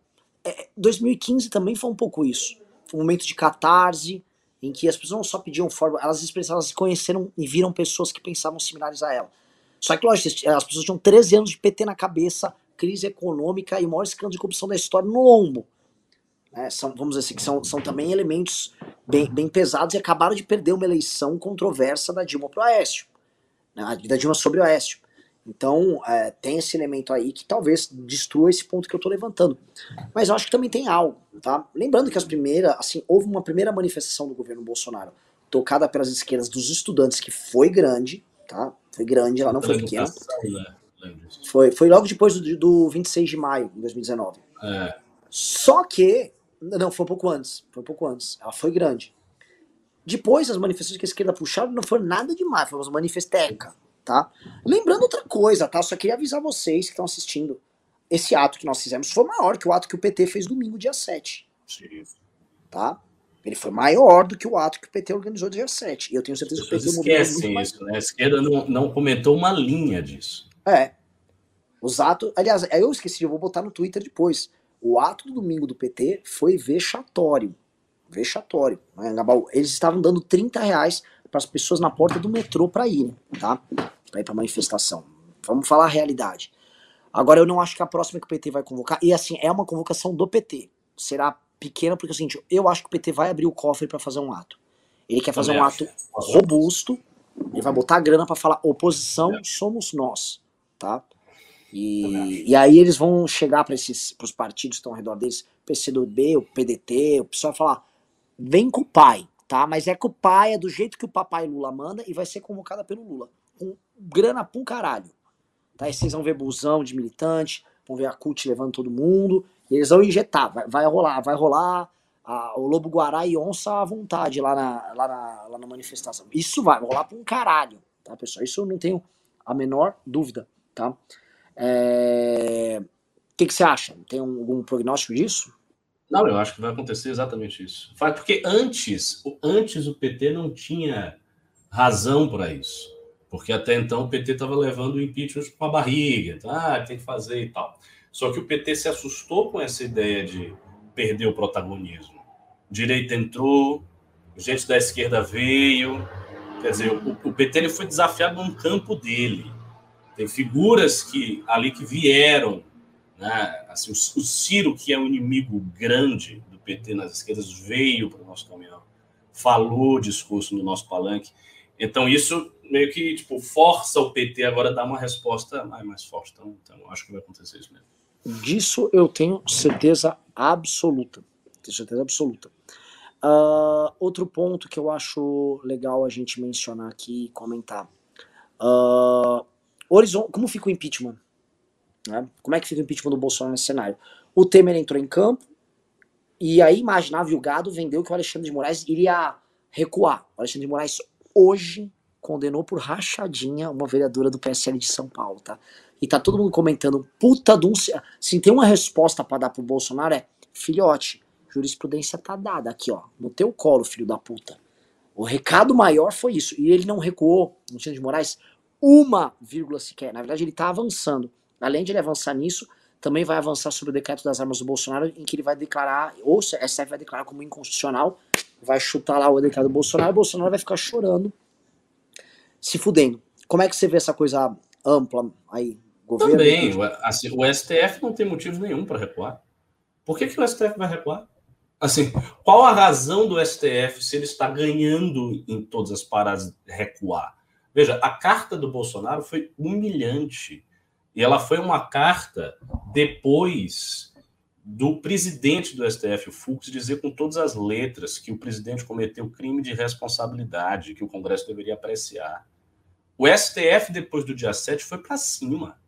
2015 também foi um pouco isso. Foi um momento de catarse, em que as pessoas não só pediam forma, elas expressavam, elas conheceram e viram pessoas que pensavam similares a ela. Só que, lógico, as pessoas tinham 13 anos de PT na cabeça, crise econômica e o maior escândalo de corrupção da história no lombo. É, são, vamos dizer assim, que são, são também elementos bem, bem pesados e acabaram de perder uma eleição controversa da Dilma pro Aécio. Né, da Dilma sobre o Aécio. Então, é, tem esse elemento aí que talvez destrua esse ponto que eu tô levantando. Mas eu acho que também tem algo, tá? Lembrando que as primeiras, assim, houve uma primeira manifestação do governo Bolsonaro tocada pelas esquerdas dos estudantes que foi grande, tá? Foi grande, ela não foi pequena. Né? Foi, foi logo depois do, do 26 de maio de 2019. É. Só que, não, foi um pouco antes, foi um pouco antes. Ela foi grande. Depois, as manifestações que a esquerda puxaram não foram nada demais, foram as manifestecas tá? Lembrando outra coisa, tá? Só queria avisar vocês que estão assistindo. Esse ato que nós fizemos foi maior que o ato que o PT fez domingo, dia 7. Sim. Tá? Ele foi maior do que o ato que o PT organizou dia 7. E eu tenho certeza que o PT esquecem muito isso, né? A esquerda não, não comentou uma linha disso. É. Os atos. Aliás, eu esqueci, eu vou botar no Twitter depois. O ato do domingo do PT foi vexatório. Vexatório. Né? Eles estavam dando 30 reais para as pessoas na porta do metrô para irem, tá? Para ir para manifestação. Vamos falar a realidade. Agora eu não acho que a próxima que o PT vai convocar, e assim, é uma convocação do PT. Será pequena porque é o seguinte, eu acho que o PT vai abrir o cofre para fazer um ato. Ele quer fazer um ato robusto, ele vai botar grana para falar oposição somos nós, tá? E, e aí eles vão chegar para esses pros partidos que estão ao redor deles, PCdoB, o PDT, o pessoal vai falar: vem com o pai, tá? Mas é que o pai é do jeito que o papai Lula manda e vai ser convocada pelo Lula. Com grana pra um caralho. Tá? E vocês vão ver busão de militante, vão ver a CUT levando todo mundo, e eles vão injetar, vai, vai rolar, vai rolar a, o Lobo Guará e Onça à vontade lá na, lá na, lá na manifestação. Isso vai, vai rolar pra um caralho, tá, pessoal? Isso eu não tenho a menor dúvida, tá? É... O que, que você acha? Tem algum prognóstico disso? Não, eu acho que vai acontecer exatamente isso. Porque antes, antes o PT não tinha razão para isso. Porque até então o PT estava levando o impeachment com a barriga, tá? ah, tem que fazer e tal. Só que o PT se assustou com essa ideia de perder o protagonismo. Direita entrou, gente da esquerda veio. Quer dizer, o, o PT ele foi desafiado num campo dele. Tem figuras que ali que vieram né? Assim, o, o Ciro, que é um inimigo grande do PT nas esquerdas, veio para o nosso caminhão, falou discurso no nosso palanque. Então, isso meio que tipo, força o PT agora a dar uma resposta mais, forte. Então, então, acho que vai acontecer isso mesmo. Disso eu tenho certeza absoluta. Tenho certeza absoluta. Uh, outro ponto que eu acho legal a gente mencionar aqui e comentar. Uh, horizon... Como fica o impeachment? Né? Como é que fica o impeachment do Bolsonaro nesse cenário? O Temer entrou em campo e aí imaginava, o gado vendeu que o Alexandre de Moraes iria recuar. O Alexandre de Moraes hoje condenou por rachadinha uma vereadora do PSL de São Paulo, tá? E tá todo mundo comentando, puta um... Sim, tem uma resposta para dar pro Bolsonaro é, filhote, jurisprudência tá dada aqui, ó, no teu colo, filho da puta. O recado maior foi isso. E ele não recuou, Alexandre de Moraes, uma vírgula sequer. Na verdade, ele tá avançando. Além de ele avançar nisso, também vai avançar sobre o decreto das armas do Bolsonaro, em que ele vai declarar, ou o STF vai declarar como inconstitucional, vai chutar lá o decreto do Bolsonaro, o Bolsonaro vai ficar chorando, se fudendo. Como é que você vê essa coisa ampla aí? Governo, Também, assim, o STF não tem motivo nenhum para recuar. Por que, que o STF vai recuar? Assim, qual a razão do STF, se ele está ganhando em todas as paradas, recuar? Veja, a carta do Bolsonaro foi humilhante e ela foi uma carta depois do presidente do STF, o Fux, dizer com todas as letras que o presidente cometeu crime de responsabilidade, que o Congresso deveria apreciar. O STF, depois do dia 7, foi para cima.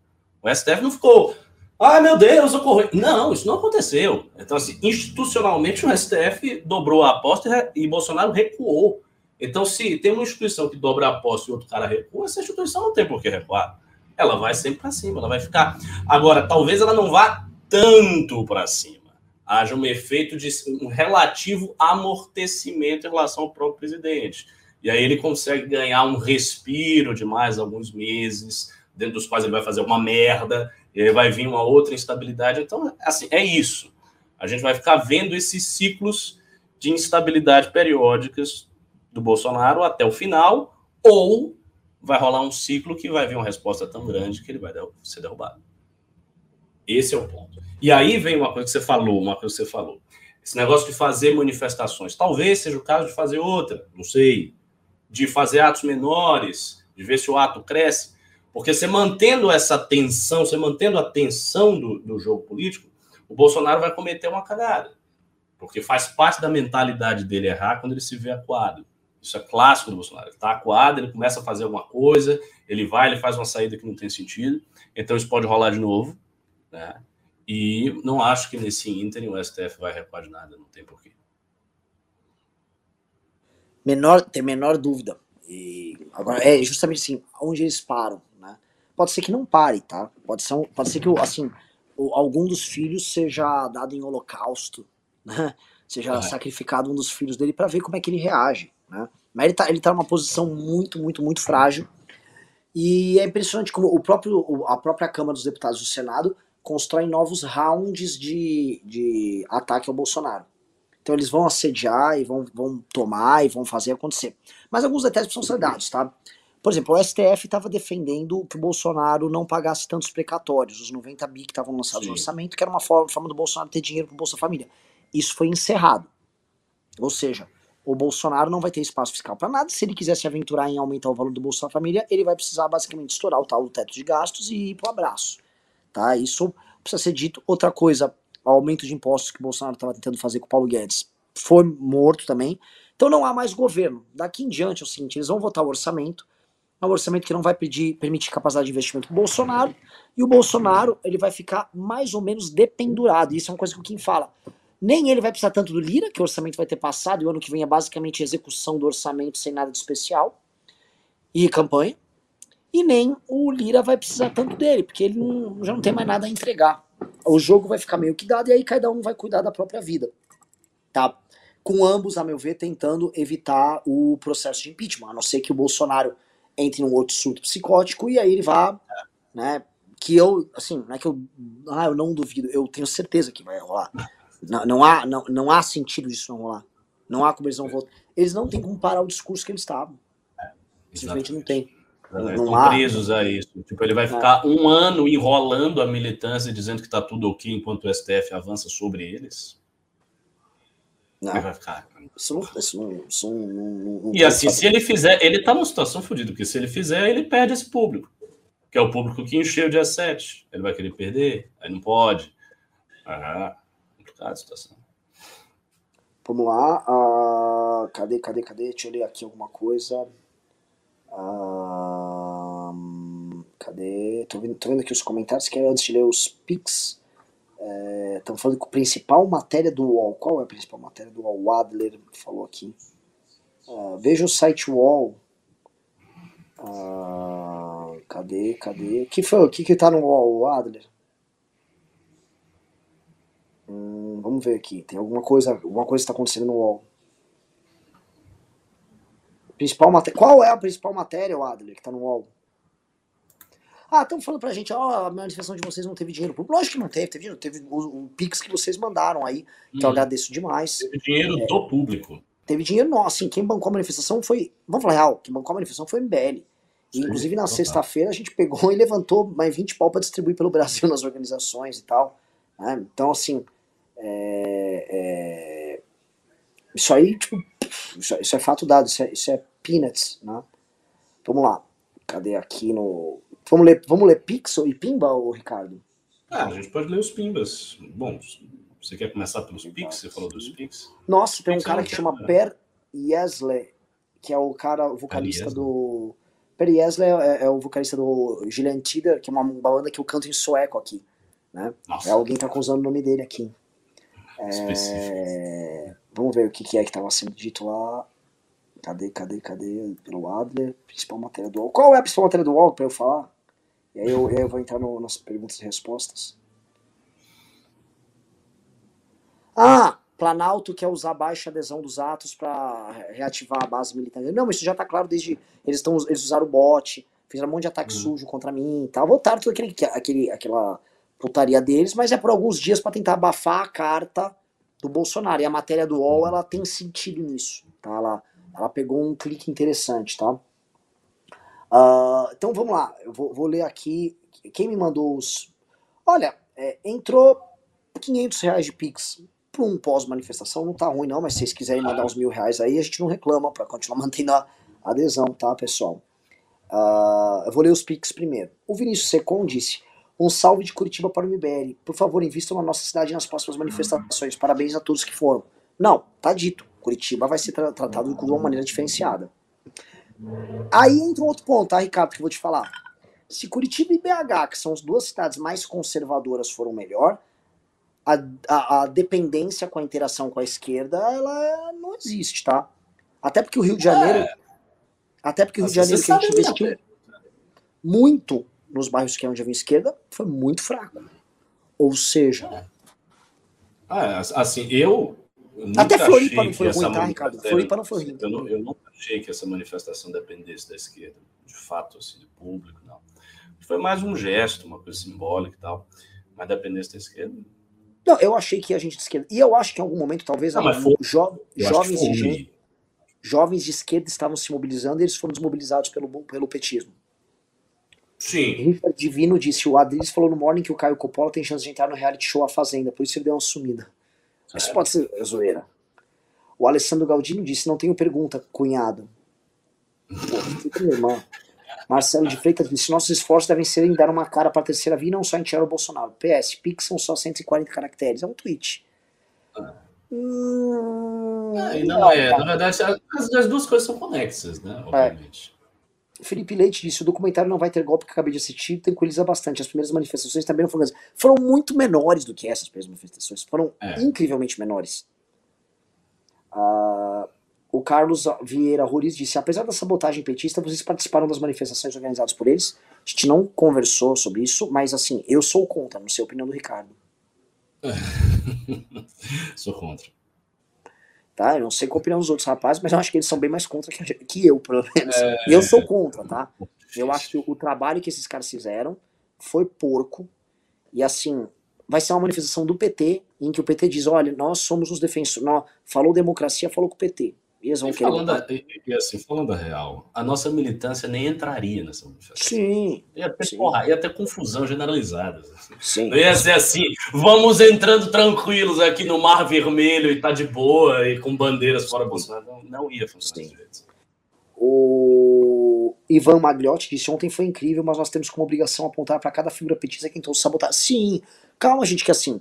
O STF não ficou, ai meu Deus, ocorreu. Não, isso não aconteceu. Então, assim, institucionalmente, o STF dobrou a aposta e Bolsonaro recuou. Então, se tem uma instituição que dobra a aposta e outro cara recua, essa instituição não tem por que recuar ela vai sempre para cima, ela vai ficar. Agora, talvez ela não vá tanto para cima. Haja um efeito de um relativo amortecimento em relação ao próprio presidente. E aí ele consegue ganhar um respiro de mais alguns meses, dentro dos quais ele vai fazer uma merda, e aí vai vir uma outra instabilidade. Então, assim, é isso. A gente vai ficar vendo esses ciclos de instabilidade periódicas do Bolsonaro até o final, ou vai rolar um ciclo que vai vir uma resposta tão grande que ele vai ser derrubado. Esse é o ponto. E aí vem uma coisa que você falou, uma coisa que você falou. Esse negócio de fazer manifestações. Talvez seja o caso de fazer outra, não sei. De fazer atos menores, de ver se o ato cresce. Porque você mantendo essa tensão, você mantendo a tensão do, do jogo político, o Bolsonaro vai cometer uma cagada. Porque faz parte da mentalidade dele errar quando ele se vê acuado. Isso é clássico do Bolsonaro. Ele está acuado, ele começa a fazer alguma coisa, ele vai, ele faz uma saída que não tem sentido. Então isso pode rolar de novo. Né? E não acho que nesse ínterim o STF vai recuar de nada, não tem porquê. Menor, tem menor dúvida. E agora é justamente assim, onde eles param, né? Pode ser que não pare, tá? Pode ser, pode ser que assim, algum dos filhos seja dado em holocausto, né? Seja sacrificado um dos filhos dele para ver como é que ele reage, né? Mas ele tá, ele tá numa posição muito, muito, muito frágil. E é impressionante como o próprio, a própria Câmara dos Deputados do Senado constroem novos rounds de, de ataque ao Bolsonaro. Então eles vão assediar e vão, vão tomar e vão fazer acontecer. Mas alguns detalhes precisam ser dados, tá? Por exemplo, o STF estava defendendo que o Bolsonaro não pagasse tantos precatórios, os 90 bi que estavam lançados Sim. no orçamento, que era uma forma, forma do Bolsonaro ter dinheiro para o Bolsa Família. Isso foi encerrado. Ou seja, o Bolsonaro não vai ter espaço fiscal para nada. Se ele quiser se aventurar em aumentar o valor do Bolsa Família, ele vai precisar basicamente estourar o tal do teto de gastos e ir pro abraço tá? Isso precisa ser dito. Outra coisa, o aumento de impostos que Bolsonaro estava tentando fazer com o Paulo Guedes foi morto também. Então não há mais governo. Daqui em diante é o seguinte, eles vão votar o orçamento, é um orçamento que não vai pedir, permitir capacidade de investimento para o Bolsonaro, e o Bolsonaro ele vai ficar mais ou menos dependurado. Isso é uma coisa que o Kim fala. Nem ele vai precisar tanto do Lira, que o orçamento vai ter passado, e o ano que vem é basicamente execução do orçamento sem nada de especial, e campanha e nem o Lira vai precisar tanto dele, porque ele não, já não tem mais nada a entregar. O jogo vai ficar meio que dado e aí cada um vai cuidar da própria vida. Tá? Com ambos, a meu ver, tentando evitar o processo de impeachment, a não ser que o Bolsonaro entre num outro surto psicótico e aí ele vá, né, que eu, assim, não é que eu, ah, eu não duvido, eu tenho certeza que vai rolar. Não, não, há, não, não há sentido disso não rolar. Não há como eles não voltar. Eles não têm como parar o discurso que eles estavam. Simplesmente não tem. Estão há... presos a isso. Tipo, ele vai ficar um ano enrolando a militância, dizendo que está tudo ok enquanto o STF avança sobre eles. Não. Ele vai ficar. Isso não, isso não, isso não, não e assim, se ele fizer, ele está numa situação fodida, porque se ele fizer, ele perde esse público. Que é o público que encheu o dia 7. Ele vai querer perder, aí não pode. Ah, complicada a situação. Vamos lá. Uh, cadê, cadê, cadê? Deixa eu ler aqui alguma coisa. Um, cadê? Tô vendo, tô vendo aqui os comentários, que antes de ler os pics. Estão é, falando que a principal matéria do UOL. Qual é a principal matéria do UOL? O Adler falou aqui. Uh, veja o site UOL. Uh, cadê? Cadê? O que foi? O que, que tá no UOL, Adler? Hum, vamos ver aqui. Tem alguma coisa, alguma coisa está acontecendo no UOL. Principal matéria. Qual é a principal matéria, Adler, que tá no UOL? Ah, estão falando pra gente, ó, oh, a manifestação de vocês não teve dinheiro público. Lógico que não teve, teve dinheiro, teve o, o Pix que vocês mandaram aí, que hum. eu agradeço demais. Teve dinheiro é, do público. Teve dinheiro nosso, assim, quem bancou a manifestação foi, vamos falar real, quem bancou a manifestação foi o MBL. E, inclusive na sexta-feira a gente pegou e levantou mais 20 pau para distribuir pelo Brasil nas organizações e tal. Né? Então, assim, é, é, isso aí, tipo, isso, isso, é fato dado, isso é, isso é peanuts, né? Vamos lá. Cadê aqui no. Vamos ler, vamos ler Pixel e Pimba, ou Ricardo? Ah, a gente pode ler os Pimbas. Bom, você quer começar pelos Pix? Você falou dos Pix? Nossa, tem um cara que chama Per Yesley, que é o cara, o vocalista do. Per Yesley é, é, o vocalista do Gillian Tider, que é uma banda que eu canto em sueco aqui. Né? Nossa. É alguém tá usando o nome dele aqui. É... Vamos ver o que, que é que estava sendo dito lá. Cadê, cadê, cadê? Pelo Adler, principal matéria do UOL. Qual é a principal matéria do UOL para eu falar? E aí eu, aí eu vou entrar no, nas perguntas e respostas. Ah, Planalto quer usar baixa adesão dos atos para reativar a base militar. Não, mas isso já está claro desde. Eles, tão, eles usaram o bot, fizeram um monte de ataque uhum. sujo contra mim e tal. Voltaram todo aquele, aquele, aquela putaria deles, mas é por alguns dias para tentar abafar a carta do Bolsonaro. E a matéria do UOL, ela tem sentido nisso, tá? Ela, ela pegou um clique interessante, tá? Uh, então vamos lá, eu vou, vou, ler aqui. Quem me mandou os. Olha, é, entrou 500 reais de Pix para um pós-manifestação, não tá ruim não, mas se vocês quiserem mandar uns mil reais aí, a gente não reclama para continuar mantendo a adesão, tá, pessoal? Uh, eu vou ler os Pix primeiro. O Vinícius Secon disse: Um salve de Curitiba para o MBL. Por favor, invistam na nossa cidade nas próximas manifestações. Parabéns a todos que foram. Não, tá dito. Curitiba vai ser tra tratado de uma maneira diferenciada. Aí entra um outro ponto, tá, Ricardo, que eu vou te falar. Se Curitiba e BH, que são as duas cidades mais conservadoras, foram melhor, a, a, a, dependência com a interação com a esquerda, ela não existe, tá? Até porque o Rio de Janeiro. É. Até porque o Rio de Janeiro, que a gente investiu muito nos bairros que é onde havia esquerda, foi muito fraco. Ou seja. Ah, assim, eu. Até Floripa não foi ruim, tá, Ricardo? Floripa não foi ruim. Eu, não, eu nunca achei que essa manifestação dependesse da esquerda, de fato, assim, de público, não. Foi mais um gesto, uma coisa simbólica e tal. Mas dependesse da esquerda, não, eu achei que a gente de esquerda. E eu acho que em algum momento, talvez, não, foi, jo, jovens, de gente, jovens de esquerda estavam se mobilizando e eles foram desmobilizados pelo, pelo petismo. Sim. Richard Divino disse: o Adriles falou no Morning que o Caio Coppola tem chance de entrar no reality show A Fazenda, por isso ele deu uma sumida. Isso pode ser zoeira. O Alessandro Galdino disse: não tenho pergunta, cunhado. Pô, fica minha irmã. Marcelo de Freitas disse: nossos esforços devem ser em dar uma cara para a terceira via e não só em tirar o Bolsonaro. PS, Pix são só 140 caracteres. É um tweet. Ah. Hum, é, não, não, é. Na verdade, as, as, duas coisas são conexas, né? É. Obviamente. É. Felipe Leite disse: o documentário não vai ter golpe que acabei de assistir, tranquiliza bastante. As primeiras manifestações também não foram. Foram muito menores do que essas primeiras manifestações. Foram é. incrivelmente menores. Uh, o Carlos Vieira Roriz disse: apesar da sabotagem petista, vocês participaram das manifestações organizadas por eles. A gente não conversou sobre isso, mas assim, eu sou contra, não sei a opinião do Ricardo. sou contra. Tá? Eu não sei qual a opinião dos outros rapazes, mas eu acho que eles são bem mais contra que, que eu, pelo menos. É... Eu sou contra, tá? Eu acho que o trabalho que esses caras fizeram foi porco. E assim, vai ser uma manifestação do PT, em que o PT diz: olha, nós somos os defensores. Nós, falou democracia, falou com o PT. Eles vão e falando, a, e, assim, falando a real, a nossa militância nem entraria nessa manifestação. Sim. Ia ter, sim. Porra, ia ter confusão generalizada. Sim. Não ia ser assim, vamos entrando tranquilos aqui no Mar Vermelho e tá de boa e com bandeiras fora Bolsonaro. Não, não ia funcionar desse O Ivan Magliotti disse ontem foi incrível, mas nós temos como obrigação apontar para cada figura petista que tentou sabotar. Sim, calma, gente, que assim,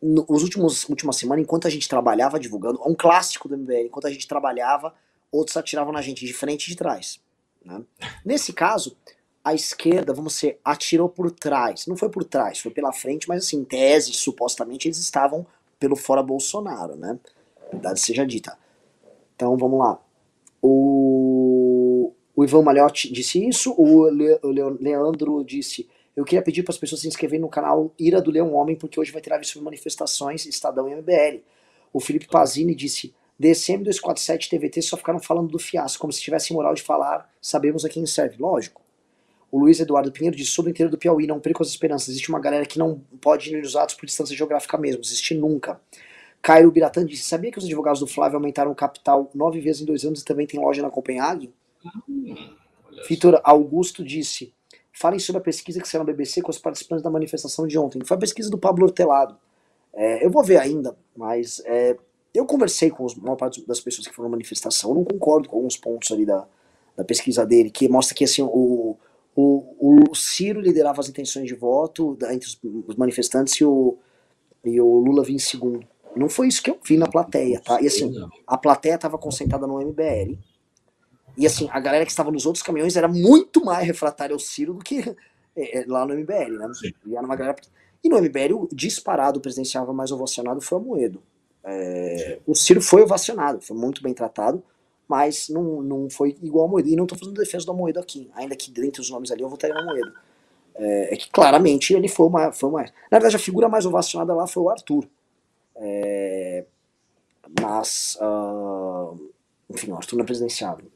nos últimos última semana, enquanto a gente trabalhava divulgando, um clássico do MBL, enquanto a gente trabalhava, outros atiravam na gente de frente e de trás. Né? Nesse caso, a esquerda, vamos ser, atirou por trás. Não foi por trás, foi pela frente, mas assim, em tese, supostamente, eles estavam pelo fora Bolsonaro, né? Verdade seja dita. Então, vamos lá. O, o Ivan Malhotti disse isso, o, Le, o Leandro disse eu queria pedir para as pessoas se inscreverem no canal Ira do Leão Homem, porque hoje vai ter live sobre manifestações, Estadão e MBL. O Felipe Pazini disse: DCM 247 TVT só ficaram falando do fiasco, como se tivesse moral de falar, sabemos a quem serve. Lógico. O Luiz Eduardo Pinheiro disse: sou do interior do Piauí, não perco as esperanças. Existe uma galera que não pode ir nos atos por distância geográfica mesmo, existe nunca. Cairo Biratã disse: sabia que os advogados do Flávio aumentaram o capital nove vezes em dois anos e também tem loja na Copenhague? Hum, Vitor Augusto disse: falem sobre a pesquisa que saiu na BBC com os participantes da manifestação de ontem. Foi a pesquisa do Pablo Hortelado. É, eu vou ver ainda, mas é, eu conversei com a maior parte das pessoas que foram na manifestação. Eu não concordo com alguns pontos ali da, da pesquisa dele, que mostra que assim, o, o, o Ciro liderava as intenções de voto da, entre os, os manifestantes e o, e o Lula vinha em segundo. Não foi isso que eu vi na plateia, tá? E assim, a plateia estava concentrada no MBL e assim, a galera que estava nos outros caminhões era muito mais refratária ao Ciro do que é, é lá no MBL, né? E, era uma galera... e no MBL, o disparado presidencial mais ovacionado foi o Moedo. É... o Ciro foi ovacionado, foi muito bem tratado, mas não, não foi igual ao Moedo. E não estou fazendo defesa do Moedo aqui, ainda que dentre os nomes ali eu votaria no Moedo. É, é, que claramente ele foi uma, foi uma. Na verdade, a figura mais ovacionada lá foi o Arthur. É, mas. Uh, enfim, o Arthur não é presidenciável.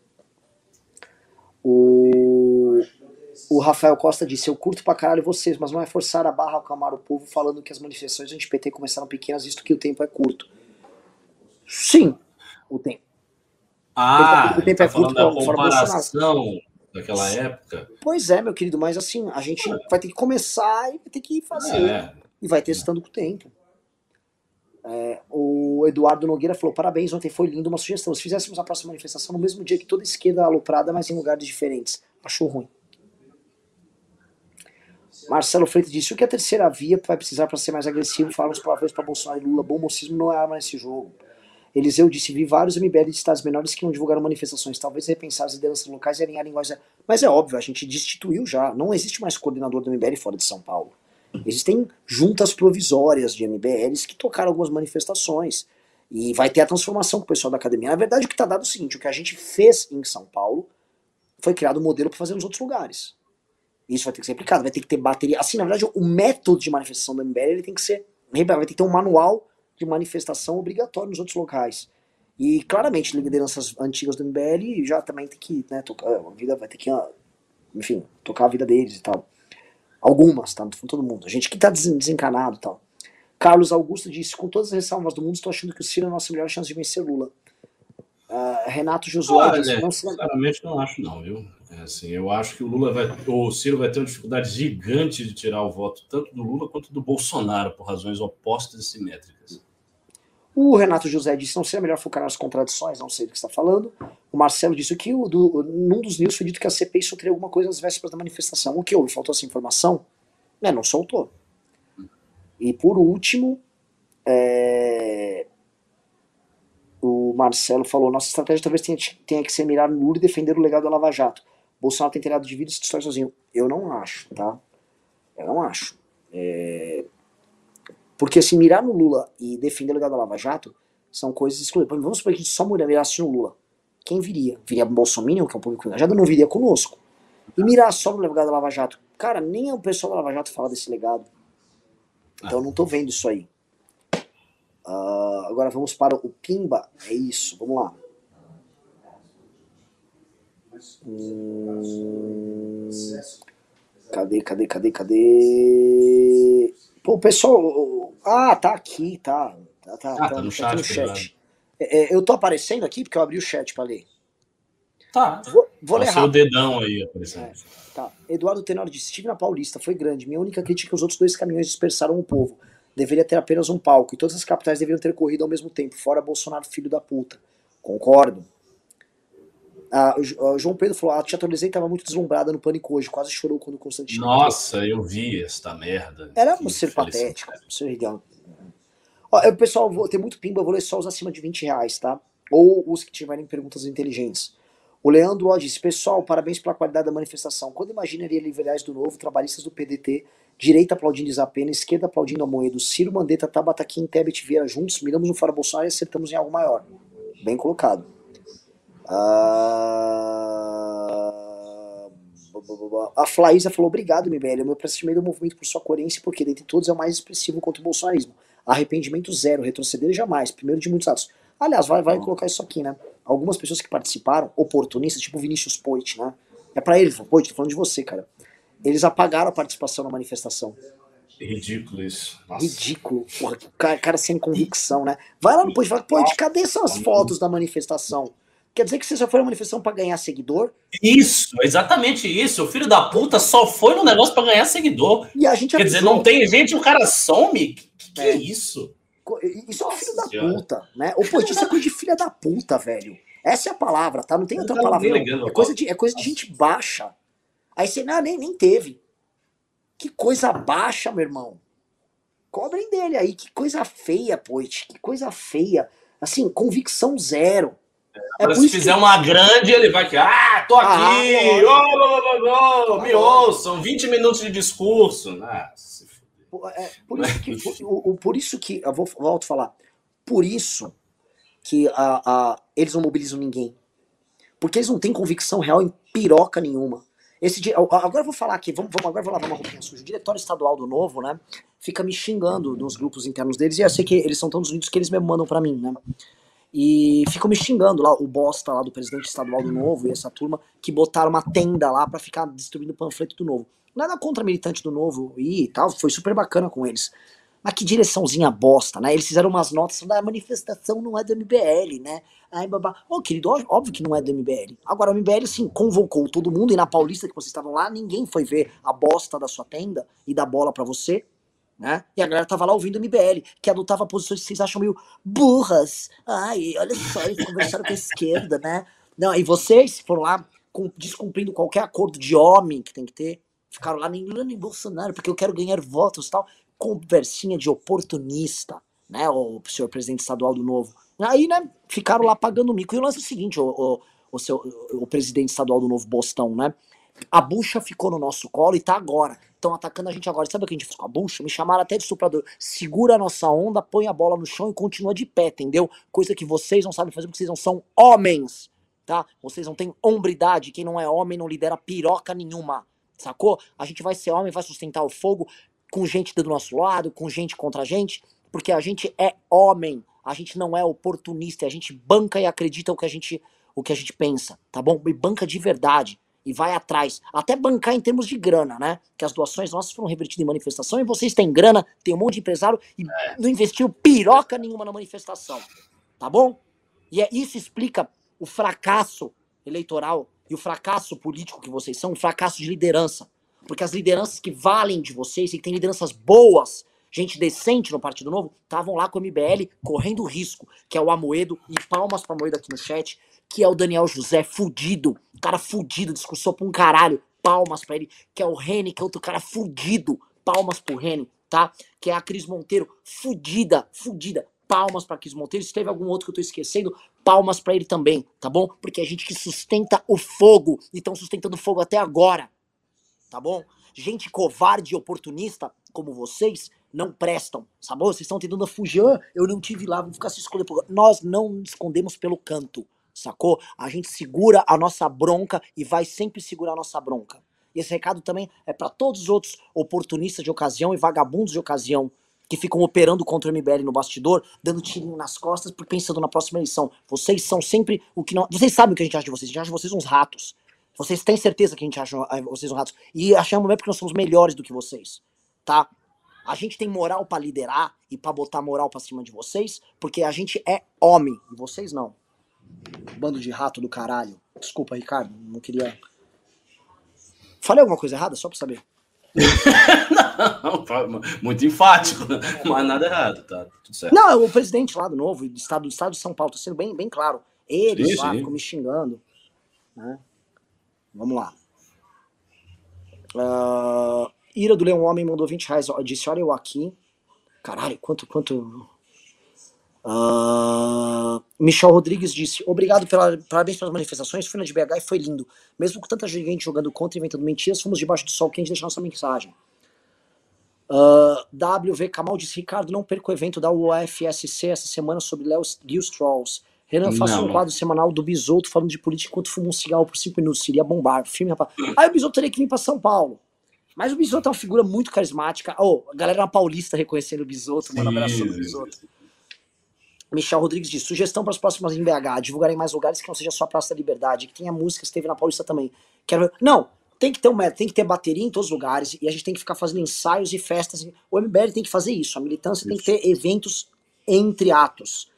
O, O Rafael Costa disse: Eu curto pra caralho vocês, mas não é forçar a barra acalmar o povo falando que as manifestações anti-PT começaram pequenas, visto que o tempo é curto. Sim, o tempo. Ah, o tempo tá é curto da comparação daquela época. Pois é, meu querido, mas assim, a gente é. vai ter que começar e vai ter que fazer. É. E vai testando com o tempo. É, o Eduardo Nogueira falou: parabéns, ontem foi lindo. Uma sugestão: se fizéssemos a próxima manifestação no mesmo dia que toda esquerda aloprada, mas em lugares diferentes. Achou ruim. Marcelo Freitas disse: o que a terceira via vai precisar para ser mais agressivo? Falam os palavrões para Bolsonaro e Lula. Bom mocismo não é arma nesse jogo. Eliseu disse: vi vários MBL de estados menores que não divulgaram manifestações. Talvez repensar as lideranças locais e alinhar a linguagem. Mas é óbvio, a gente destituiu já. Não existe mais coordenador do MBL fora de São Paulo. Existem juntas provisórias de MBLs que tocaram algumas manifestações. E vai ter a transformação com o pessoal da academia. Na verdade, o que está dado é o seguinte: o que a gente fez em São Paulo foi criado um modelo para fazer nos outros lugares. Isso vai ter que ser aplicado, vai ter que ter bateria. Assim, na verdade, o método de manifestação do MBL ele tem que ser. Vai ter que ter um manual de manifestação obrigatório nos outros locais. E claramente, lideranças antigas do MBL já também tem que, né, tocar, a vida vai ter que, enfim, tocar a vida deles e tal. Algumas, tá? Não todo mundo. A gente que tá desencanado e tal. Carlos Augusto disse: com todas as ressalvas do mundo, estou achando que o Ciro é a nossa melhor chance de vencer Lula. Uh, Renato Josué Olha, disse: não se... Sinceramente, não acho, não, viu? É assim, eu acho que o Lula vai. O Ciro vai ter uma dificuldade gigante de tirar o voto tanto do Lula quanto do Bolsonaro, por razões opostas e simétricas. O Renato José disse: não seria melhor focar nas contradições, não sei do que está falando. O Marcelo disse que o, do, num dos news foi dito que a CPI soltaria alguma coisa às vésperas da manifestação. O que houve? Faltou essa informação? É, não soltou. E por último, é... o Marcelo falou: nossa estratégia talvez tenha, tenha, que ser mirar no Lula e defender o legado da Lava Jato. Bolsonaro tem telhado de vida e se destrói sozinho. Eu não acho, tá? Eu não acho. É... Porque se mirar no Lula e defender o legado da Lava Jato são coisas excluídas. Vamos supor que só mirasse no Lula. Quem viria? Viria Bolsonaro, que é um público engajado, não viria conosco. E mirar só no legado da Lava Jato. Cara, nem o pessoal da Lava Jato fala desse legado. Então eu não tô vendo isso aí. Uh, agora vamos para o Pimba. É isso, vamos lá. Hum, cadê, cadê, cadê, cadê? Pô, o pessoal. Ah, tá aqui, tá. Tá, tá, ah, tá, tá no chat. Tá no chat. É, é, eu tô aparecendo aqui porque eu abri o chat pra ler. Tá. Vou, vou ler rápido. o dedão aí aparecendo. É, tá. Eduardo Tenor disse: estive na Paulista, foi grande. Minha única crítica é que os outros dois caminhões dispersaram o povo. Deveria ter apenas um palco e todas as capitais deveriam ter corrido ao mesmo tempo, fora Bolsonaro, filho da puta. Concordo. Ah, o João Pedro falou: a tia Atualizei estava muito deslumbrada no pânico hoje, quase chorou quando o Constantino. Nossa, eu vi esta merda. Era um ser patético, um ser ideal. Ó, pessoal, vou ter muito pimba, vou ler só os acima de 20 reais, tá? Ou os que tiverem perguntas inteligentes. O Leandro ó, disse: Pessoal, parabéns pela qualidade da manifestação. Quando imaginaria liberais do Novo, trabalhistas do PDT, direita aplaudindo Isapena, esquerda aplaudindo Amoedo, Ciro Mandetta, Tabata Kim, Tebet Vieira juntos, miramos no Fora Bolsonaro e acertamos em algo maior. Bem colocado. A Flaísa falou: Obrigado, MBL. O meu pressentimento do movimento por sua coerência, porque dentre todos é o mais expressivo contra o bolsonarismo. Arrependimento zero, retroceder jamais. Primeiro de muitos atos. Aliás, vai, vai colocar isso aqui, né? Algumas pessoas que participaram, oportunistas, tipo Vinícius Poit, né? É pra eles, Poit, tô falando de você, cara. Eles apagaram a participação na manifestação. Ridículo isso. Nossa. Ridículo. Porra, cara, cara sem convicção, né? Vai lá no Poit, fala, Poit, cadê essas fotos da manifestação? Quer dizer que você só foi na manifestação para ganhar seguidor? Isso, exatamente isso. O filho da puta só foi no negócio para ganhar seguidor. E a gente Quer dizer, não tem gente, o cara some? Que, que é. é isso? Isso é um filho da puta, né? Ou, pô, isso é coisa de filha da puta, velho. Essa é a palavra, tá? Não tem outra palavra. Não. É, coisa de, é coisa de gente baixa. Aí você, não, nem, nem teve. Que coisa baixa, meu irmão. Cobrem dele aí. Que coisa feia, Poit. Que coisa feia. Assim, convicção zero. É se fizer que... uma grande, ele vai que, ah, tô aqui, ah, oh, oh, oh, me ouçam, 20 minutos de discurso. Nossa, é, por isso que, por, por, isso que, eu vou volto a falar, por isso que a, a, eles não mobilizam ninguém. Porque eles não têm convicção real em piroca nenhuma. Esse dia, agora eu vou falar aqui, vamos, vamos agora vou lavar uma roupinha suja. O diretório estadual do Novo, né, fica me xingando nos grupos internos deles, e eu sei que eles são tão unidos que eles me mandam para mim, né. E ficam me xingando lá, o bosta lá do presidente estadual do Novo e essa turma, que botaram uma tenda lá para ficar distribuindo panfleto do Novo. Nada contra militante do Novo e tal, foi super bacana com eles. Mas que direçãozinha bosta, né? Eles fizeram umas notas da ah, manifestação não é do MBL, né? Ai, babá. Ô, oh, querido, óbvio que não é do MBL. Agora, o MBL, sim, convocou todo mundo e na Paulista que vocês estavam lá, ninguém foi ver a bosta da sua tenda e dar bola para você, né? E a galera tava lá ouvindo MBL, que adotava posições que vocês acham meio burras. Ai, olha só, eles conversaram com a esquerda, né? Não, e vocês foram lá descumprindo qualquer acordo de homem que tem que ter, ficaram lá nem Lula nem Bolsonaro, porque eu quero ganhar votos tal conversinha de oportunista, né, o senhor presidente estadual do Novo. Aí, né, ficaram lá pagando mico. E o lance é o seguinte, o, o, o, seu, o presidente estadual do Novo Bostão, né, a bucha ficou no nosso colo e tá agora. Estão atacando a gente agora. Sabe o que a gente fez com a bucha? Me chamaram até de suprador. Segura a nossa onda, põe a bola no chão e continua de pé, entendeu? Coisa que vocês não sabem fazer porque vocês não são homens, tá? Vocês não têm hombridade. Quem não é homem não lidera piroca nenhuma, sacou? A gente vai ser homem, vai sustentar o fogo com gente do nosso lado, com gente contra a gente, porque a gente é homem, a gente não é oportunista, a gente banca e acredita o que a gente, o que a gente pensa, tá bom? E banca de verdade e vai atrás, até bancar em termos de grana, né? Que as doações nossas foram revertidas em manifestação e vocês têm grana, tem um monte de empresário e é. não investiu piroca nenhuma na manifestação, tá bom? E é, isso explica o fracasso eleitoral e o fracasso político que vocês são, um fracasso de liderança. Porque as lideranças que valem de vocês, e que tem lideranças boas, gente decente no Partido Novo, estavam lá com o MBL correndo risco, que é o Amoedo, e palmas pra Amoedo aqui no chat, que é o Daniel José, fudido, cara fudido, discursou pra um caralho, palmas pra ele, que é o Rene, que é outro cara fudido, palmas pro Rene, tá? Que é a Cris Monteiro, fudida, fudida, palmas pra Cris Monteiro, se teve algum outro que eu tô esquecendo, palmas pra ele também, tá bom? Porque é a gente que sustenta o fogo, e estão sustentando o fogo até agora, tá bom? Gente covarde e oportunista como vocês não prestam, bom? Vocês estão tentando fugir, ah, eu não tive lá, vou ficar se escondendo. Nós não escondemos pelo canto, sacou? A gente segura a nossa bronca e vai sempre segurar a nossa bronca. E esse recado também é para todos os outros oportunistas de ocasião e vagabundos de ocasião que ficam operando contra o MBL no bastidor, dando tirinho nas costas, pensando na próxima eleição. Vocês são sempre o que não. Vocês sabem o que a gente acha de vocês. A gente acha vocês uns ratos. Vocês têm certeza que a gente acha eh, vocês um ratos. E achamos mesmo porque nós somos melhores do que vocês. Tá? A gente tem moral para liderar e para botar moral para cima de vocês, porque a gente é homem. E vocês não. Bando de rato do caralho. Desculpa, Ricardo. Não queria. Falei alguma coisa errada? Só pra saber. não, muito enfático, mas nada errado, tá tudo certo. Não, é o presidente lá do novo, do estado, do estado de São Paulo, tá sendo bem, bem claro. Eles sim, lá ficam me xingando. Né? Vamos lá. Uh, Ira do Leão Homem mandou 20 reais. Disse: Olha eu aqui. Caralho, quanto. quanto... Uh, Michel Rodrigues disse: Obrigado pela, parabéns pelas manifestações. Fui na de BH e foi lindo. Mesmo com tanta gente jogando contra e inventando mentiras, fomos debaixo do sol quente deixar nossa mensagem. Uh, WV Kamal disse: Ricardo, não perca o evento da UFSC essa semana sobre Léo Gil Strolls. Renan, faça um quadro semanal do Bisoto falando de política enquanto fuma um cigarro por cinco minutos. Seria bombar. Filme, rapaz. Aí o Bisoto teria que vir pra São Paulo. Mas o Bisoto é uma figura muito carismática. Oh, a galera na Paulista reconhecendo o Bisoto, mano. Abraço do Bisoto. Michel Rodrigues diz: sugestão para as próximas em BH, divulgarem mais lugares que não seja só a Praça da Liberdade, que tenha músicas que teve na Paulista também. Quero ver. Não, tem que ter um método, tem que ter bateria em todos os lugares e a gente tem que ficar fazendo ensaios e festas. O MBL tem que fazer isso, a militância isso. tem que ter eventos entre atos.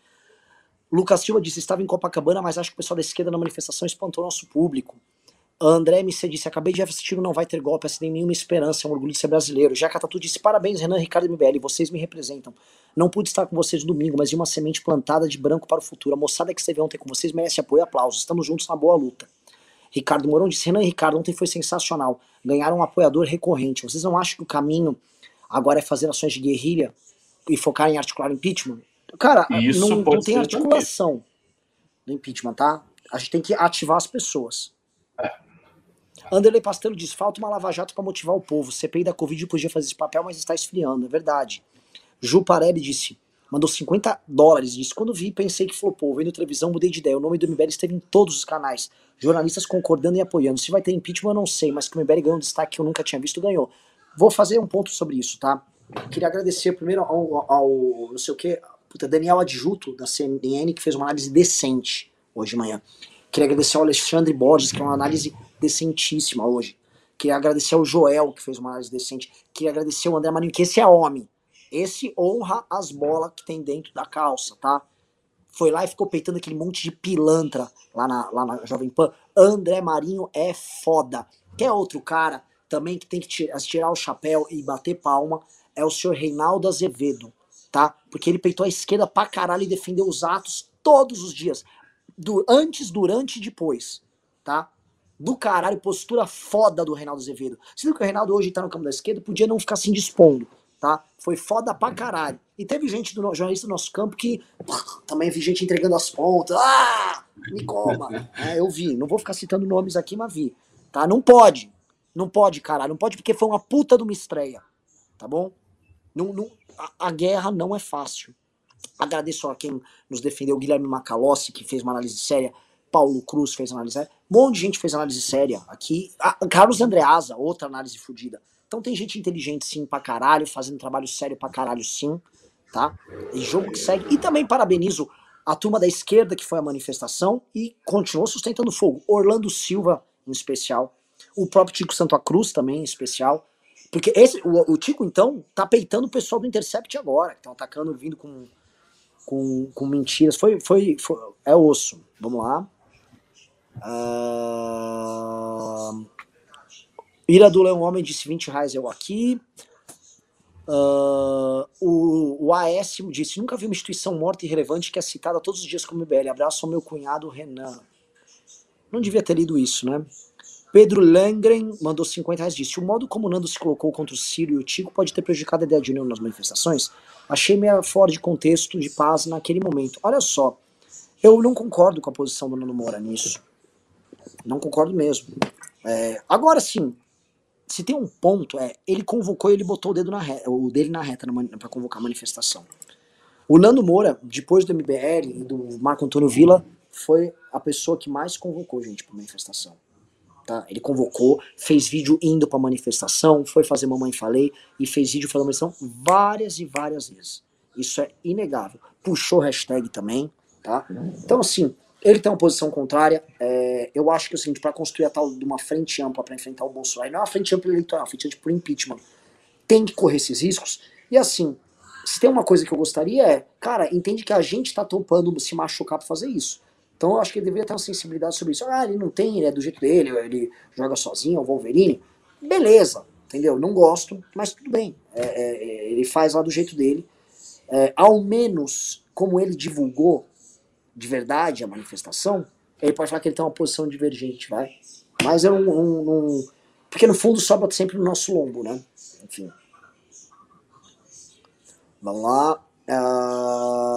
Lucas Silva disse: estava em Copacabana, mas acho que o pessoal da esquerda na manifestação espantou nosso público. André MC disse: Acabei de assistir Não Vai Ter Golpe, tem nenhuma esperança, é um orgulho de ser brasileiro. Jaca Tatu disse: Parabéns, Renan, Ricardo MBL, vocês me representam. Não pude estar com vocês no domingo, mas de uma semente plantada de branco para o futuro. A moçada que esteve ontem com vocês merece apoio e aplausos. Estamos juntos na boa luta. Ricardo Mourão disse: Renan e Ricardo, ontem foi sensacional. Ganharam um apoiador recorrente. Vocês não acham que o caminho agora é fazer ações de guerrilha e focar em articular impeachment? Cara, não, não tem articulação do impeachment, tá? A gente tem que ativar as pessoas. Anderley Pastelo diz: falta uma lava-jato para motivar o povo. CPI da Covid podia fazer esse papel, mas está esfriando. É verdade. Ju Parelli disse: mandou 50 dólares. Disse: quando vi, pensei que flopou. Vendo televisão, mudei de ideia. O nome do MBL esteve em todos os canais. Jornalistas concordando e apoiando. Se vai ter impeachment, eu não sei, mas que o MBL ganhou um destaque que eu nunca tinha visto, ganhou. Vou fazer um ponto sobre isso, tá? Queria agradecer primeiro ao, ao não sei o que, Puta, Daniel Adjuto, da CNN, que fez uma análise decente hoje de manhã. Queria agradecer ao Alexandre Borges, que é uma análise decentíssima hoje. Queria agradecer ao Joel, que fez uma análise decente. Queria agradecer ao André Marinho, que esse é homem. Esse honra as bolas que tem dentro da calça, tá? Foi lá e ficou peitando aquele monte de pilantra lá na, lá na Jovem Pan. André Marinho é foda. Quer outro cara também que tem que tirar, tirar o chapéu e bater palma? É o senhor Reinaldo Azevedo, tá? Porque ele peitou a esquerda pra caralho e defendeu os atos todos os dias do, antes, durante e depois, tá? Do caralho, postura foda do Reinaldo Azevedo. Viu que o Reinaldo hoje tá no campo da esquerda, podia não ficar se indispondo, tá? Foi foda pra caralho. E teve gente do jornalista do nosso campo que também vi gente entregando as pontas. Ah! Me coma. É, eu vi. Não vou ficar citando nomes aqui, mas vi. Tá? Não pode. Não pode, caralho. Não pode porque foi uma puta de uma estreia. Tá bom? Não, não, a, a guerra não é fácil. Agradeço a quem nos defendeu, Guilherme Macalossi, que fez uma análise séria, Paulo Cruz fez análise séria, um monte de gente fez análise séria aqui, ah, Carlos Andreasa, outra análise fodida. Então tem gente inteligente sim pra caralho, fazendo trabalho sério pra caralho sim, tá? E jogo que segue. E também parabenizo a turma da esquerda que foi a manifestação e continuou sustentando fogo. Orlando Silva, em especial. O próprio Tico Santa Cruz também, em especial. Porque esse, o, o Tico, então, tá peitando o pessoal do Intercept agora, que estão atacando, vindo com com, com mentiras. Foi, foi, foi, É osso. Vamos lá. Uh... Ira do Leão Homem disse 20 reais eu aqui. Uh, o, o AS disse: Nunca vi uma instituição morta e relevante que é citada todos os dias como IBL. Abraço ao meu cunhado Renan. Não devia ter lido isso, né? Pedro Langren mandou 50 reais disse: O modo como o Nando se colocou contra o Ciro e o Tico pode ter prejudicado a ideia de união nas manifestações? Achei meio fora de contexto de paz naquele momento. Olha só, eu não concordo com a posição do Nando Moura nisso. Não concordo mesmo. É, agora sim, se tem um ponto, é ele convocou e ele botou o dedo na reta, o dele na reta para convocar a manifestação. O Nando Moura, depois do MBL e do Marco Antônio Villa, foi a pessoa que mais convocou gente para manifestação. Tá? Ele convocou, fez vídeo indo pra manifestação, foi fazer Mamãe Falei e fez vídeo falando manifestação várias e várias vezes. Isso é inegável. Puxou hashtag também, tá? Então, assim, ele tem uma posição contrária. É, eu acho que seguinte, para construir a tal de uma frente ampla para enfrentar o Bolsonaro, não é uma frente ampla eleitoral, é uma frente ampla por impeachment. Tem que correr esses riscos. E assim, se tem uma coisa que eu gostaria é, cara, entende que a gente tá topando se machucar para fazer isso. Então eu acho que ele deveria ter uma sensibilidade sobre isso. Ah, ele não tem, ele é do jeito dele, ele joga sozinho, é o Wolverine. Beleza, entendeu? Não gosto, mas tudo bem. É, é, é, ele faz lá do jeito dele. É, ao menos, como ele divulgou de verdade a manifestação, ele pode falar que ele tem uma posição divergente, vai. Mas eu não, não, não. Porque no fundo sobra sempre no nosso lombo, né? Enfim. Vamos lá. Uh...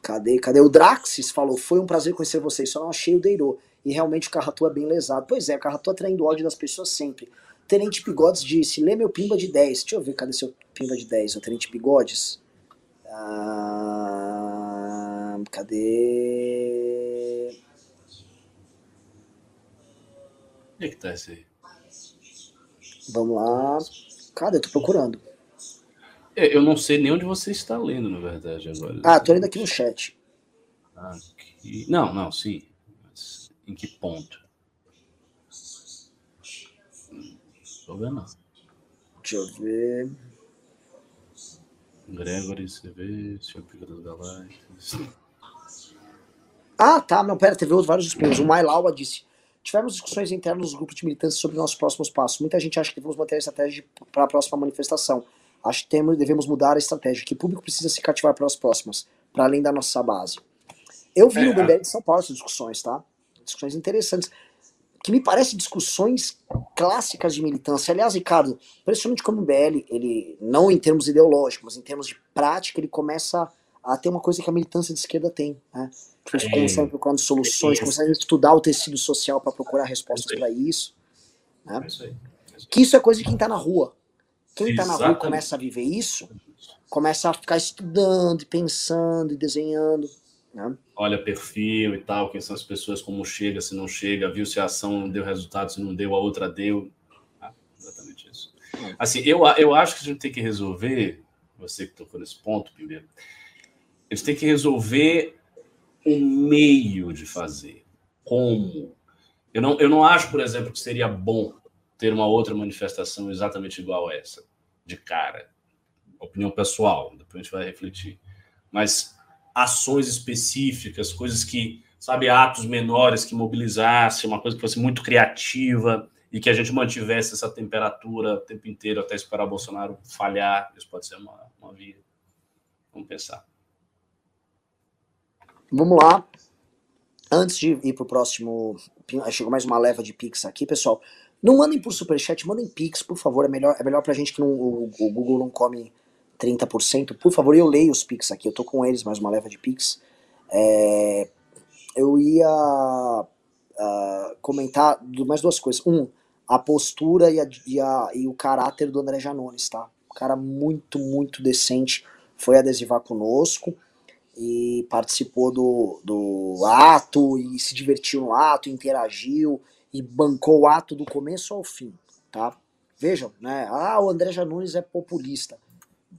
Cadê? Cadê? O Draxis falou: Foi um prazer conhecer vocês, só não achei o Deiro. E realmente o Carratu é bem lesado. Pois é, o Carratu atraindo ódio das pessoas sempre. Tenente Bigodes disse: Lê meu pimba de 10. Deixa eu ver, cadê seu pimba de 10, o Tenente Bigodes? Ah, cadê? Onde é que tá esse aí? Vamos lá. Cadê? Eu tô procurando. É, eu não sei nem onde você está lendo, na verdade, agora. Ah, tô lendo aqui no chat. Aqui... Não, não, sim. Mas em que ponto? Estou vendo. Deixa eu ver. Gregory, vê, Senhor Pica das Galáxias. Ah, tá. Não, pera, teve vários espinhos. O Mailaua disse: Tivemos discussões internas nos grupos de militantes sobre nossos próximos passos. Muita gente acha que devemos manter a estratégia para a próxima manifestação. Acho que temos, devemos mudar a estratégia, que o público precisa se cativar para as próximas, para além da nossa base. Eu vi é, no BBL de São Paulo essas discussões, tá? Discussões interessantes, que me parecem discussões clássicas de militância. Aliás, Ricardo, principalmente como o MBL, ele, não em termos ideológicos, mas em termos de prática, ele começa a ter uma coisa que a militância de esquerda tem, né? Que eles é. procurando soluções, é. começam a estudar o tecido social para procurar respostas para isso. Né? Que isso é coisa de quem está na rua. Quem está na rua e começa a viver isso, começa a ficar estudando, pensando e desenhando. Né? Olha perfil e tal, quem são as pessoas, como chega, se não chega, viu se a ação deu resultado, se não deu, a outra deu. Ah, exatamente isso. É. Assim, eu, eu acho que a gente tem que resolver você que tocou nesse ponto, primeiro, eles têm que resolver o meio de fazer. Como? Eu não, eu não acho, por exemplo, que seria bom ter uma outra manifestação exatamente igual a essa, de cara. Opinião pessoal, depois a gente vai refletir. Mas ações específicas, coisas que, sabe, atos menores que mobilizassem, uma coisa que fosse muito criativa e que a gente mantivesse essa temperatura o tempo inteiro até esperar o Bolsonaro falhar. Isso pode ser uma, uma via. Vamos pensar. Vamos lá. Antes de ir pro próximo. Chegou mais uma leva de Pix aqui, pessoal. Não mandem por superchat, mandem Pix, por favor. É melhor, é melhor pra gente que não, o, o Google não come 30%. Por favor, eu leio os Pix aqui. Eu tô com eles, mais uma leva de Pix. É, eu ia uh, comentar mais duas coisas. Um, a postura e, a, e, a, e o caráter do André Janones, tá? Um cara muito, muito decente. Foi adesivar conosco e participou do, do ato e se divertiu no ato, interagiu e bancou o ato do começo ao fim, tá? Vejam, né? Ah, o André Janones é populista.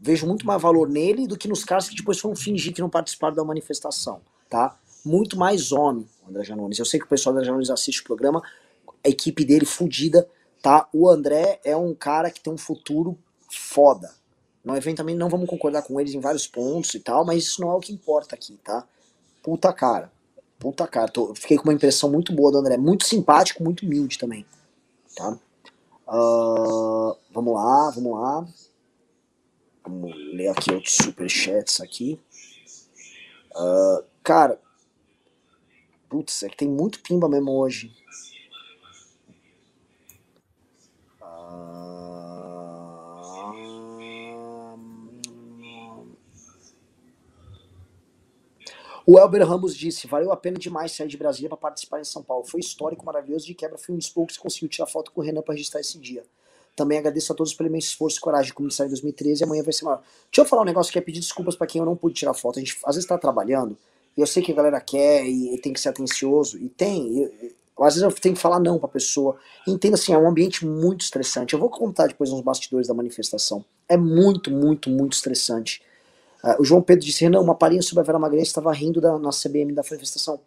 Vejo muito mais valor nele do que nos caras que depois foram fingir que não participaram da manifestação, tá? Muito mais homem, André Janones. Eu sei que o pessoal do André Janones assiste o programa, a equipe dele fudida, tá? O André é um cara que tem um futuro foda. No eventualmente não vamos concordar com eles em vários pontos e tal, mas isso não é o que importa aqui, tá? Puta cara. Puta cara. Tô, fiquei com uma impressão muito boa do André. Muito simpático, muito humilde também. Tá? Uh, vamos lá, vamos lá. Vamos ler aqui outros superchats aqui. Uh, cara. Putz, é que tem muito pimba mesmo hoje. O Elber Ramos disse: valeu a pena demais sair de Brasília para participar em São Paulo. Foi histórico, maravilhoso. De quebra, fui um dos poucos que conseguiu tirar foto com o Renan para registrar esse dia. Também agradeço a todos pelo imenso esforço e coragem de começar em 2013 e amanhã vai ser maior. Deixa eu falar um negócio que é pedir desculpas para quem eu não pude tirar foto. A gente às vezes está trabalhando e eu sei que a galera quer e, e tem que ser atencioso. E tem. E, às vezes eu tenho que falar não pra pessoa. Entenda assim, é um ambiente muito estressante. Eu vou contar depois uns bastidores da manifestação. É muito, muito, muito estressante. Uh, o João Pedro disse, Renan, uma palhinha sobre a Vera Magalhães estava rindo da nossa CBM da manifestação.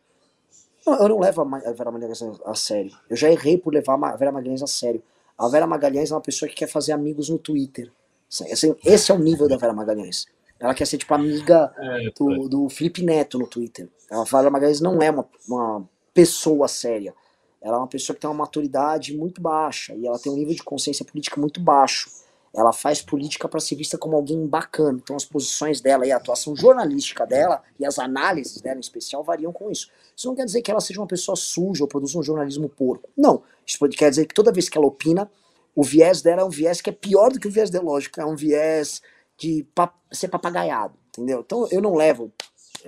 Não, eu não levo a Vera Magalhães a sério. Eu já errei por levar a Vera Magalhães a sério. A Vera Magalhães é uma pessoa que quer fazer amigos no Twitter. Assim, esse é o nível da Vera Magalhães. Ela quer ser tipo amiga é, do, do Felipe Neto no Twitter. A Vera Magalhães não é uma, uma pessoa séria. Ela é uma pessoa que tem uma maturidade muito baixa e ela tem um nível de consciência política muito baixo ela faz política para ser vista como alguém bacana. Então as posições dela e a atuação jornalística dela e as análises dela em especial variam com isso. Isso não quer dizer que ela seja uma pessoa suja ou produza um jornalismo porco. Não. Isso quer dizer que toda vez que ela opina, o viés dela é um viés que é pior do que o viés ideológico. É um viés de pap ser papagaiado, entendeu? Então eu não levo,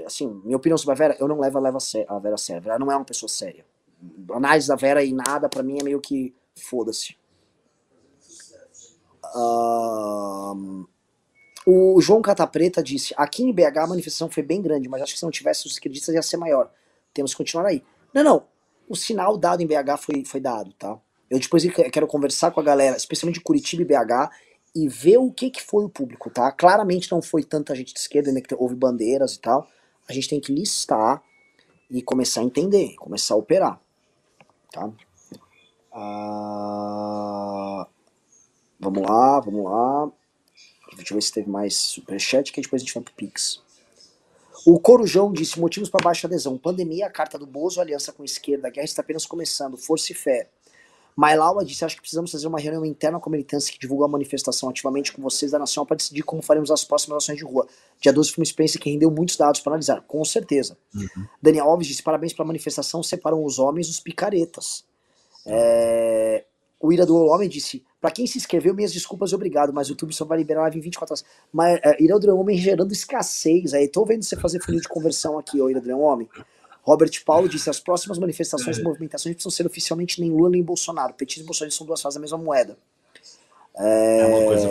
assim, minha opinião sobre a Vera, eu não levo a, a Vera séria. Ela não é uma pessoa séria. A análise da Vera e nada, para mim, é meio que foda-se. O João Catapreta disse: aqui em BH a manifestação foi bem grande, mas acho que se não tivesse os esquerdistas ia ser maior. Temos que continuar aí. Não, não. O sinal dado em BH foi, foi dado, tá? Eu depois quero conversar com a galera, especialmente de Curitiba e BH, e ver o que, que foi o público, tá? Claramente não foi tanta gente de esquerda, ainda que houve bandeiras e tal. A gente tem que listar e começar a entender, começar a operar, tá? Ah. Vamos lá, vamos lá. Deixa eu ver se teve mais superchat, que depois a gente vai pro Pix. O Corujão disse: motivos para baixa adesão. Pandemia, a carta do Bozo, aliança com a esquerda, a guerra está apenas começando, força e fé. Mailaua disse: acho que precisamos fazer uma reunião interna com a militância que divulga a manifestação ativamente com vocês da Nação para decidir como faremos as próximas ações de rua. Dia 12 foi uma experiência que rendeu muitos dados para analisar, com certeza. Uhum. Daniel Alves disse: parabéns pela manifestação, separam os homens dos picaretas. É... O Ira do Homem disse: Pra quem se inscreveu, minhas desculpas e obrigado, mas o YouTube só vai liberar live em 24 horas. Mas é, Ira Homem gerando escassez aí. Tô vendo você fazer funil de conversão aqui, ô Ira Homem. Robert Paulo disse: as próximas manifestações e é. movimentações precisam ser oficialmente nem Lula nem Bolsonaro. Petismo e Bolsonaro são duas faces da mesma moeda. É, é uma coisa.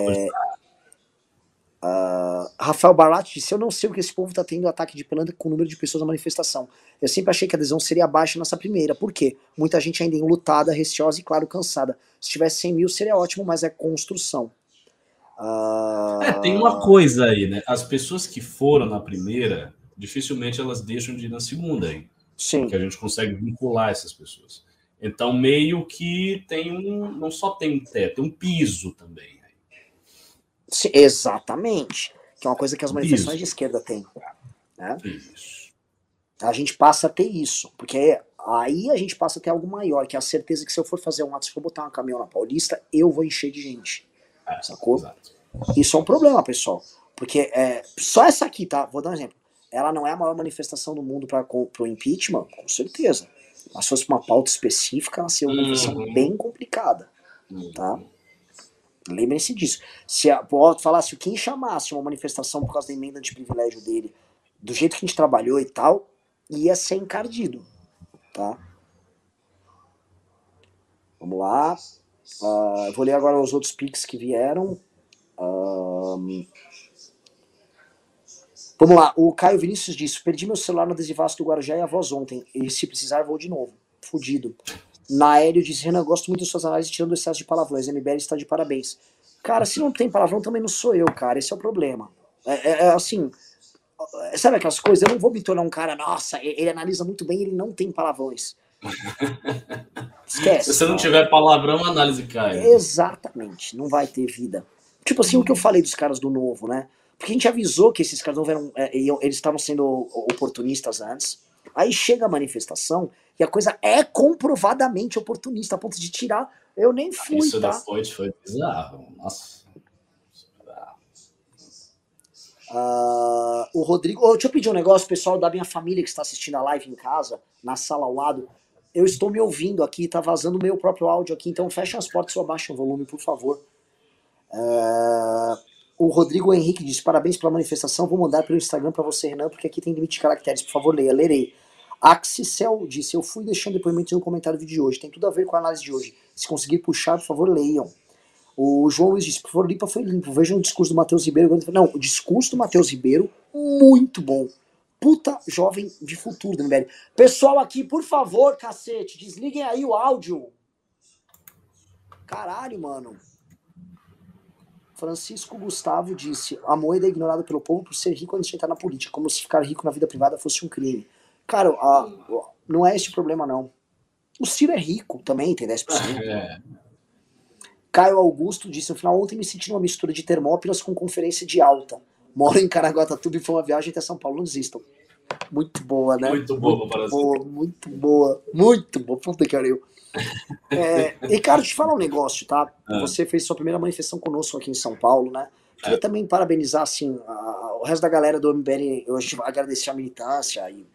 Uh, Rafael Barat disse: Eu não sei o que esse povo está tendo ataque de pelantra com o número de pessoas na manifestação. Eu sempre achei que a adesão seria baixa nessa primeira. Por quê? Muita gente ainda enlutada, receosa e, claro, cansada. Se tivesse 100 mil seria ótimo, mas é construção. Uh... É, tem uma coisa aí, né? As pessoas que foram na primeira, dificilmente elas deixam de ir na segunda aí. Sim. Porque a gente consegue vincular essas pessoas. Então, meio que tem um. Não só tem um teto, tem um piso também. Exatamente. Que é uma coisa que as manifestações piso. de esquerda têm. Né? Isso. A gente passa a ter isso. Porque aí a gente passa a ter algo maior, que é a certeza que se eu for fazer um ato, se eu for botar um caminhão na Paulista, eu vou encher de gente. É, sacou? Exato. Isso é um problema, pessoal. Porque é, só essa aqui, tá? Vou dar um exemplo. Ela não é a maior manifestação do mundo para o impeachment, com certeza. Mas se fosse uma pauta específica, ela seria uma manifestação uhum. bem complicada. Tá? Lembrem-se disso. Se a, pode falar, se quem chamasse uma manifestação por causa da emenda de privilégio dele, do jeito que a gente trabalhou e tal, ia ser encardido. Tá? Vamos lá. Uh, vou ler agora os outros pics que vieram. Uh, vamos lá. O Caio Vinícius disse: Perdi meu celular no adesivaço do Guarujá e a voz ontem. E se precisar, vou de novo. Fudido. Naélio disse: Renan, gosto muito das suas análises tirando o excesso de palavrões. MBL está de parabéns. Cara, se não tem palavrão, também não sou eu, cara. Esse é o problema. É, é, é assim. Sabe aquelas coisas? Eu não vou me tornar um cara, nossa, ele analisa muito bem, ele não tem palavrões. Esquece. Se você não tiver palavrão, a análise cai. Exatamente, não vai ter vida. Tipo assim, o que eu falei dos caras do novo, né? Porque a gente avisou que esses caras não eram. É, eles estavam sendo oportunistas antes. Aí chega a manifestação e a coisa é comprovadamente oportunista, a ponto de tirar. Eu nem fui. Isso tá? da Foit foi bizarro. Nossa. Uh, o Rodrigo. Oh, deixa eu pedir um negócio, pessoal da minha família que está assistindo a live em casa, na sala ao lado eu estou me ouvindo aqui, tá vazando o meu próprio áudio aqui, então fecha as portas ou abaixa o volume, por favor. Uh, o Rodrigo Henrique disse: parabéns pela manifestação, vou mandar pelo Instagram para você, Renan, porque aqui tem limite de caracteres, por favor, leia, lerei. Axicel disse: Eu fui deixando depoimentos no comentário do vídeo de hoje, tem tudo a ver com a análise de hoje. Se conseguir puxar, por favor, leiam. O João Luiz disse: Por favor, limpa foi limpo. Vejam o discurso do Matheus Ribeiro. Não, o discurso do Matheus Ribeiro, muito bom puta jovem de futuro MBL. Pessoal aqui, por favor, cacete, desliguem aí o áudio. Caralho, mano. Francisco Gustavo disse: a moeda é ignorada pelo povo por ser rico antes de entrar na política, como se ficar rico na vida privada fosse um crime. Cara, a, não é esse o problema, não. O Ciro é rico também, tem 10%. É. Caio Augusto disse: no final, ontem me senti numa mistura de Termópilas com conferência de alta. Moro em Caraguatatuba e foi uma viagem até São Paulo. Não desistam. Muito boa, né? Muito boa, muito boa, muito boa, muito boa. Puta que pariu. É, Ricardo, te falar um negócio, tá? É. Você fez sua primeira manifestação conosco aqui em São Paulo, né? Queria é. também parabenizar, assim, a, o resto da galera do MBL, hoje agradecer a militância e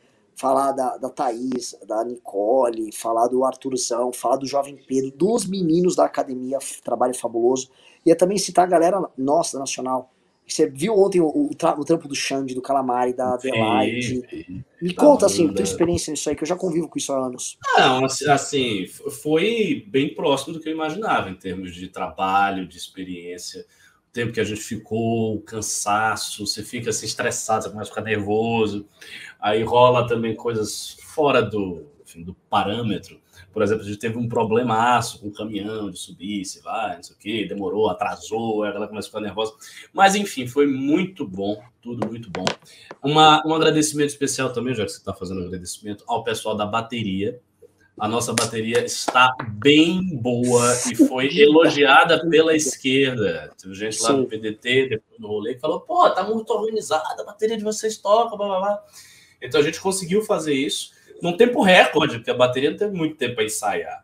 falar da, da Thaís, da Nicole, falar do Arthurzão, falar do Jovem Pedro, dos meninos da academia, trabalho fabuloso. Ia também citar a galera nossa, Nacional, você viu ontem o, o, o trampo do Xande, do Calamari, da Adelaide. Me tá conta, assim, tua experiência nisso aí, que eu já convivo com isso há anos. Não, assim, foi bem próximo do que eu imaginava, em termos de trabalho, de experiência. Tempo que a gente ficou, o cansaço, você fica assim, estressado, você começa a ficar nervoso. Aí rola também coisas fora do, enfim, do parâmetro por exemplo, a gente teve um problemaço com o caminhão de subir, se vai, não sei o quê, demorou, atrasou, ela começou a ficar nervosa. Mas, enfim, foi muito bom, tudo muito bom. Uma, um agradecimento especial também, já que você está fazendo um agradecimento, ao pessoal da bateria. A nossa bateria está bem boa e foi elogiada pela esquerda. Teve gente lá no PDT, depois no rolê, que falou: pô, tá muito organizada, a bateria de vocês toca, blá blá blá. Então a gente conseguiu fazer isso num tempo recorde, porque a bateria não teve muito tempo para ensaiar.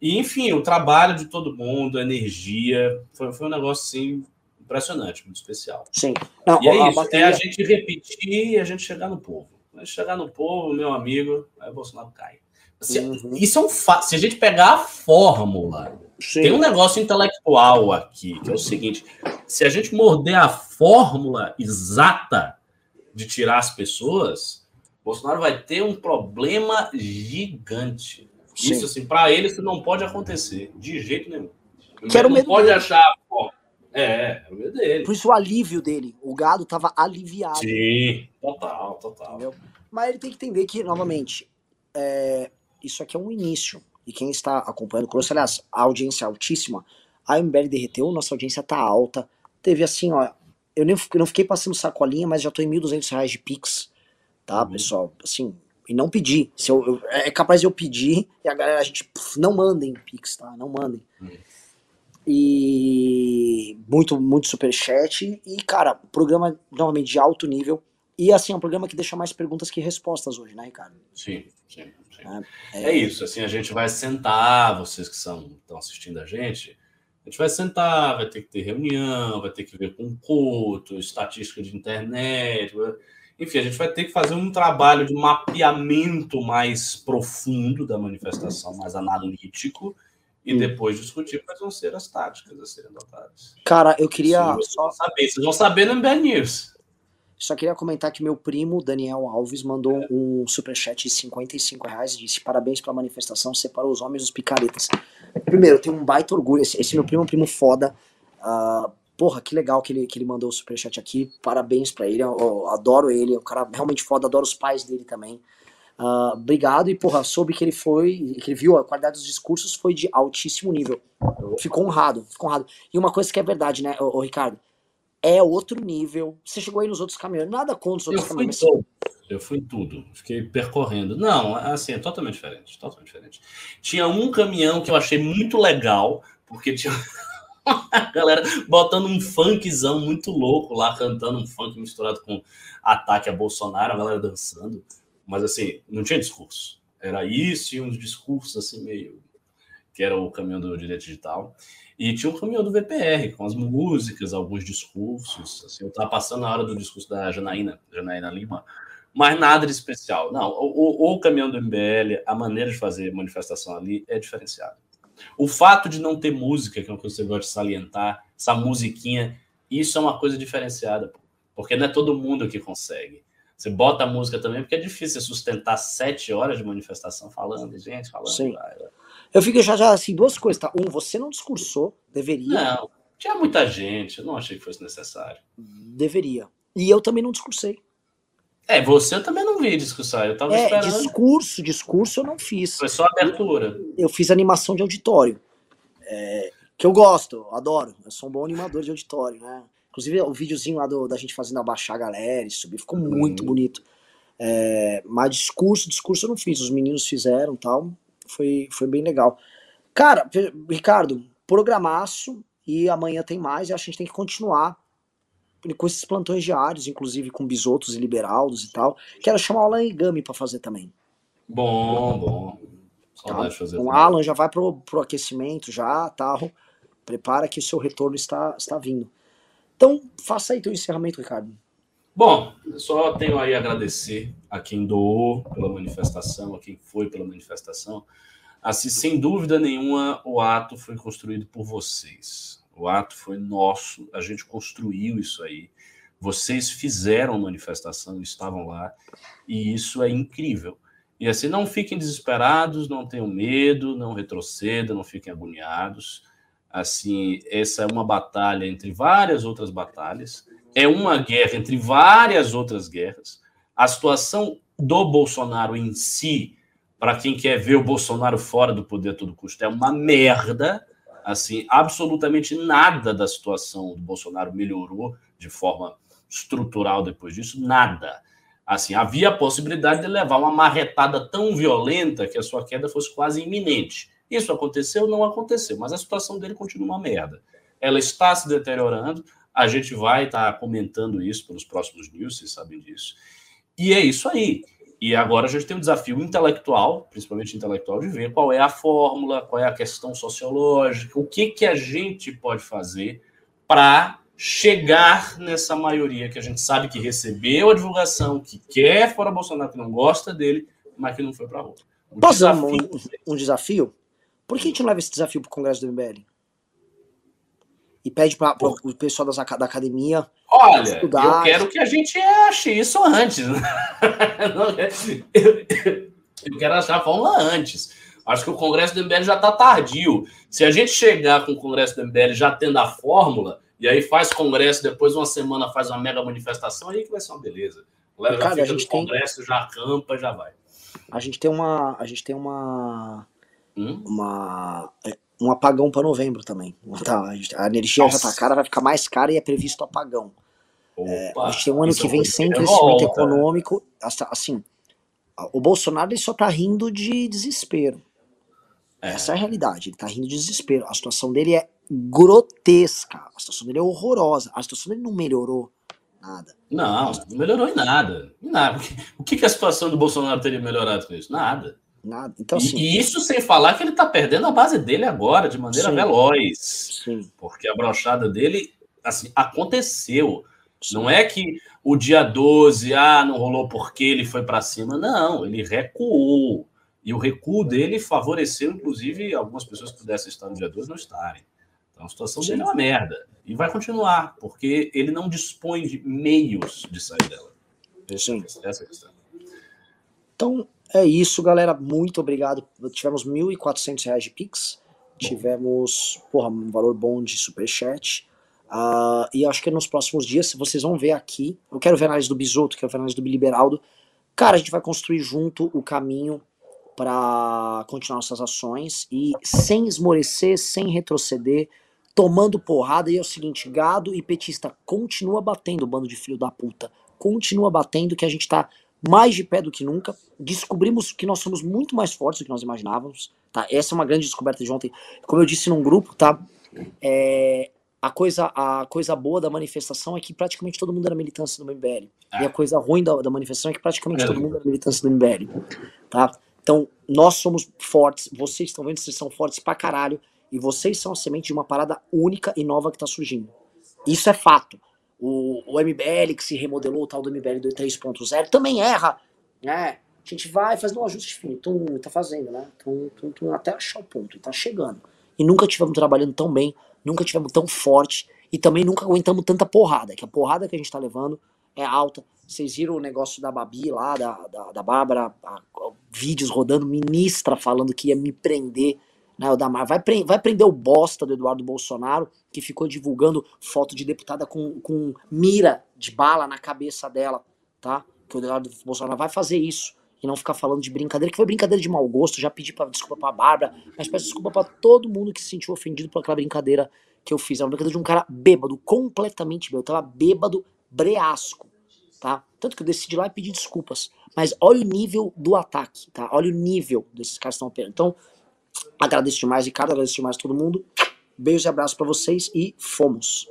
E, enfim, o trabalho de todo mundo, a energia, foi, foi um negócio, assim, impressionante, muito especial. Sim. Não, e é isso, bateria... é a gente repetir e a gente chegar no povo. Mas chegar no povo, meu amigo, aí o Bolsonaro cai. Se, uhum. Isso é um fato. Se a gente pegar a fórmula, Sim. tem um negócio intelectual aqui, que é o seguinte: se a gente morder a fórmula exata de tirar as pessoas, Bolsonaro vai ter um problema gigante. Sim. Isso, assim, para ele, isso não pode acontecer, de jeito nenhum. Que não pode dele. achar. Ó, é, é o medo dele. Por isso o alívio dele. O gado tava aliviado. Sim, total, total. Entendeu? Mas ele tem que entender que, novamente, é, isso aqui é um início. E quem está acompanhando conosco, aliás, a audiência é altíssima, a MBL derreteu, nossa audiência tá alta, teve assim, ó. Eu, nem, eu não fiquei passando sacolinha, mas já tô em 1.200 reais de Pix, tá, uhum. pessoal? Assim, e não pedi. Se eu, eu, é capaz de eu pedir e a galera, a gente, puf, não mandem Pix, tá? Não mandem. Uhum. E muito, muito superchat. E, cara, programa novamente de alto nível. E assim, é um programa que deixa mais perguntas que respostas hoje, né, Ricardo? Sim, sim. sim. É, é, isso, assim, a gente vai sentar, vocês que são, estão assistindo a gente, a gente vai sentar, vai ter que ter reunião, vai ter que ver com culto, estatística de internet, enfim, a gente vai ter que fazer um trabalho de mapeamento mais profundo da manifestação, mais analítico, e depois discutir quais vão ser as táticas a serem adotadas. Cara, eu queria. Vocês só saber, vocês vão saber no MBA News. Só queria comentar que meu primo, Daniel Alves, mandou é. um superchat de 55 reais e disse: parabéns pela manifestação, separou os homens dos picaretas. Primeiro, eu tenho um baita orgulho. Esse, esse meu primo é um primo foda. Uh, porra, que legal que ele, que ele mandou o superchat aqui. Parabéns pra ele. Eu, eu adoro ele. É um cara realmente foda. Adoro os pais dele também. Uh, obrigado e, porra, soube que ele foi, que ele viu a qualidade dos discursos foi de altíssimo nível. Ficou honrado, ficou honrado. E uma coisa que é verdade, né, ô, ô Ricardo? É outro nível. Você chegou aí nos outros caminhões, nada contra os outros eu caminhões. Fui eu fui tudo, fiquei percorrendo. Não, assim, é totalmente diferente, totalmente diferente. Tinha um caminhão que eu achei muito legal, porque tinha a galera botando um funkzão muito louco lá, cantando um funk misturado com ataque a Bolsonaro, a galera dançando. Mas assim, não tinha discurso. Era isso e uns discursos assim meio que era o caminho do direito digital. E tinha o caminho do VPR, com as músicas, alguns discursos. Assim, eu estava passando a hora do discurso da Janaína, Janaína Lima, mas nada de especial. Não, o, o, o caminhão do MBL, a maneira de fazer manifestação ali é diferenciada. O fato de não ter música, que é uma coisa que você gosta de salientar, essa musiquinha, isso é uma coisa diferenciada, porque não é todo mundo que consegue. Você bota a música também, porque é difícil sustentar sete horas de manifestação falando, gente, falando. Sim. Eu fico já, já assim, duas coisas, tá? Um, você não discursou, deveria. Não, tinha muita gente, eu não achei que fosse necessário. Deveria. E eu também não discursei. É, você eu também não vi discursar, eu tava é, esperando. Discurso, discurso eu não fiz. Foi só abertura. Eu, eu fiz animação de auditório. É, que eu gosto, adoro. Eu sou um bom animador de auditório, né? Inclusive, o videozinho lá do, da gente fazendo abaixar a galera e subir, ficou muito uhum. bonito. É, mas discurso, discurso eu não fiz, os meninos fizeram tal. Foi, foi bem legal. Cara, Ricardo, programaço e amanhã tem mais e a gente tem que continuar com esses plantões diários, inclusive com bisotos e liberaldos e tal. Quero chamar o Alan Igami para fazer também. Bom, bom. Tá? fazer. O Alan já vai pro, pro aquecimento já, tal. Prepara que o seu retorno está, está vindo. Então, faça aí teu encerramento, Ricardo. Bom, só tenho aí a agradecer a quem doou pela manifestação, a quem foi pela manifestação. Assim, sem dúvida nenhuma, o ato foi construído por vocês. O ato foi nosso, a gente construiu isso aí. Vocês fizeram a manifestação, estavam lá, e isso é incrível. E assim, não fiquem desesperados, não tenham medo, não retrocedam, não fiquem agoniados. Assim, essa é uma batalha entre várias outras batalhas, é uma guerra entre várias outras guerras. A situação do Bolsonaro em si, para quem quer ver o Bolsonaro fora do poder a todo custo, é uma merda. Assim, absolutamente nada da situação do Bolsonaro melhorou de forma estrutural depois disso, nada. Assim, havia a possibilidade de levar uma marretada tão violenta que a sua queda fosse quase iminente. Isso aconteceu? Não aconteceu, mas a situação dele continua uma merda. Ela está se deteriorando, a gente vai estar tá comentando isso pelos próximos news, vocês sabem disso. E é isso aí. E agora a gente tem um desafio intelectual, principalmente intelectual, de ver qual é a fórmula, qual é a questão sociológica, o que, que a gente pode fazer para chegar nessa maioria que a gente sabe que recebeu a divulgação, que quer fora Bolsonaro, que não gosta dele, mas que não foi para a rua. Posso dar um, um desafio? Por que a gente não leva esse desafio para o Congresso do MBL? E pede para o pessoal das, da academia. Olha, estudar. eu quero que a gente ache isso antes. Né? eu quero achar a fórmula antes. Acho que o Congresso do MBL já está tardio. Se a gente chegar com o Congresso do MBL já tendo a fórmula, e aí faz congresso, depois uma semana faz uma mega manifestação, aí que vai ser uma beleza. A galera Cara, fica no congresso, tem... já acampa, já vai. A gente tem uma. A gente tem uma Hum? uma, é, um apagão para novembro também. Tá, a energia Nossa. já tá cara, vai ficar mais cara e é previsto apagão. É, a gente tem um ano que vem sem crescimento econômico. Assim, o Bolsonaro ele só tá rindo de desespero. É. Essa é a realidade. Ele tá rindo de desespero. A situação dele é grotesca. A situação dele é horrorosa. A situação dele não melhorou nada. Não, não melhorou em nada. Em nada. O que, que a situação do Bolsonaro teria melhorado com isso? Nada. Nada. Então, assim, e, e, isso sem falar que ele tá perdendo a base dele agora, de maneira sim, veloz. Sim. Porque a brochada dele, assim, aconteceu. Sim. Não é que o dia 12, ah, não rolou porque ele foi para cima. Não, ele recuou. E o recuo dele favoreceu, inclusive, algumas pessoas que pudessem estar no dia 12 não estarem. Então a situação dele é uma merda. E vai continuar, porque ele não dispõe de meios de sair dela. Sim. Essa é a questão. Então, é isso, galera. Muito obrigado. Tivemos R$ 1.400 de Pix. Tivemos, porra, um valor bom de Superchat. Uh, e acho que nos próximos dias, vocês vão ver aqui. Eu quero ver a análise do Bisoto, quero ver a análise do Biliberaldo. Cara, a gente vai construir junto o caminho para continuar nossas ações e sem esmorecer, sem retroceder, tomando porrada. E é o seguinte: gado e petista continua batendo, bando de filho da puta. Continua batendo, que a gente tá mais de pé do que nunca. Descobrimos que nós somos muito mais fortes do que nós imaginávamos. Tá? Essa é uma grande descoberta de ontem. Como eu disse num grupo, tá? É, a coisa, a coisa boa da manifestação é que praticamente todo mundo era militância do MBL. E a coisa ruim da, da manifestação é que praticamente todo mundo era militância do MBL. Tá? Então, nós somos fortes, vocês estão vendo, vocês são fortes pra caralho, e vocês são a semente de uma parada única e nova que tá surgindo. Isso é fato. O, o MBL que se remodelou, o tal do MBL 3.0, também erra, né? A gente vai fazendo um ajuste fino, tum, tá fazendo, né? Tum, tum, tum, até achar o ponto, tá chegando. E nunca tivemos trabalhando tão bem nunca tivemos tão forte e também nunca aguentamos tanta porrada, que a porrada que a gente tá levando é alta. Vocês viram o negócio da Babi lá, da, da, da Bárbara, a, a, vídeos rodando, ministra falando que ia me prender, né, o Damar, vai, pre vai prender o bosta do Eduardo Bolsonaro, que ficou divulgando foto de deputada com, com mira de bala na cabeça dela, tá? Que o Eduardo Bolsonaro vai fazer isso e não ficar falando de brincadeira, que foi brincadeira de mau gosto. Já pedi pra, desculpa pra Bárbara, mas peço desculpa pra todo mundo que se sentiu ofendido por aquela brincadeira que eu fiz. É uma brincadeira de um cara bêbado, completamente bêbado. Tava bêbado, breasco, tá? Tanto que eu decidi lá e pedir desculpas. Mas olha o nível do ataque, tá? Olha o nível desses caras que estão operando. Então, agradeço demais, Ricardo, agradeço demais a todo mundo. Beijos e abraços para vocês e fomos.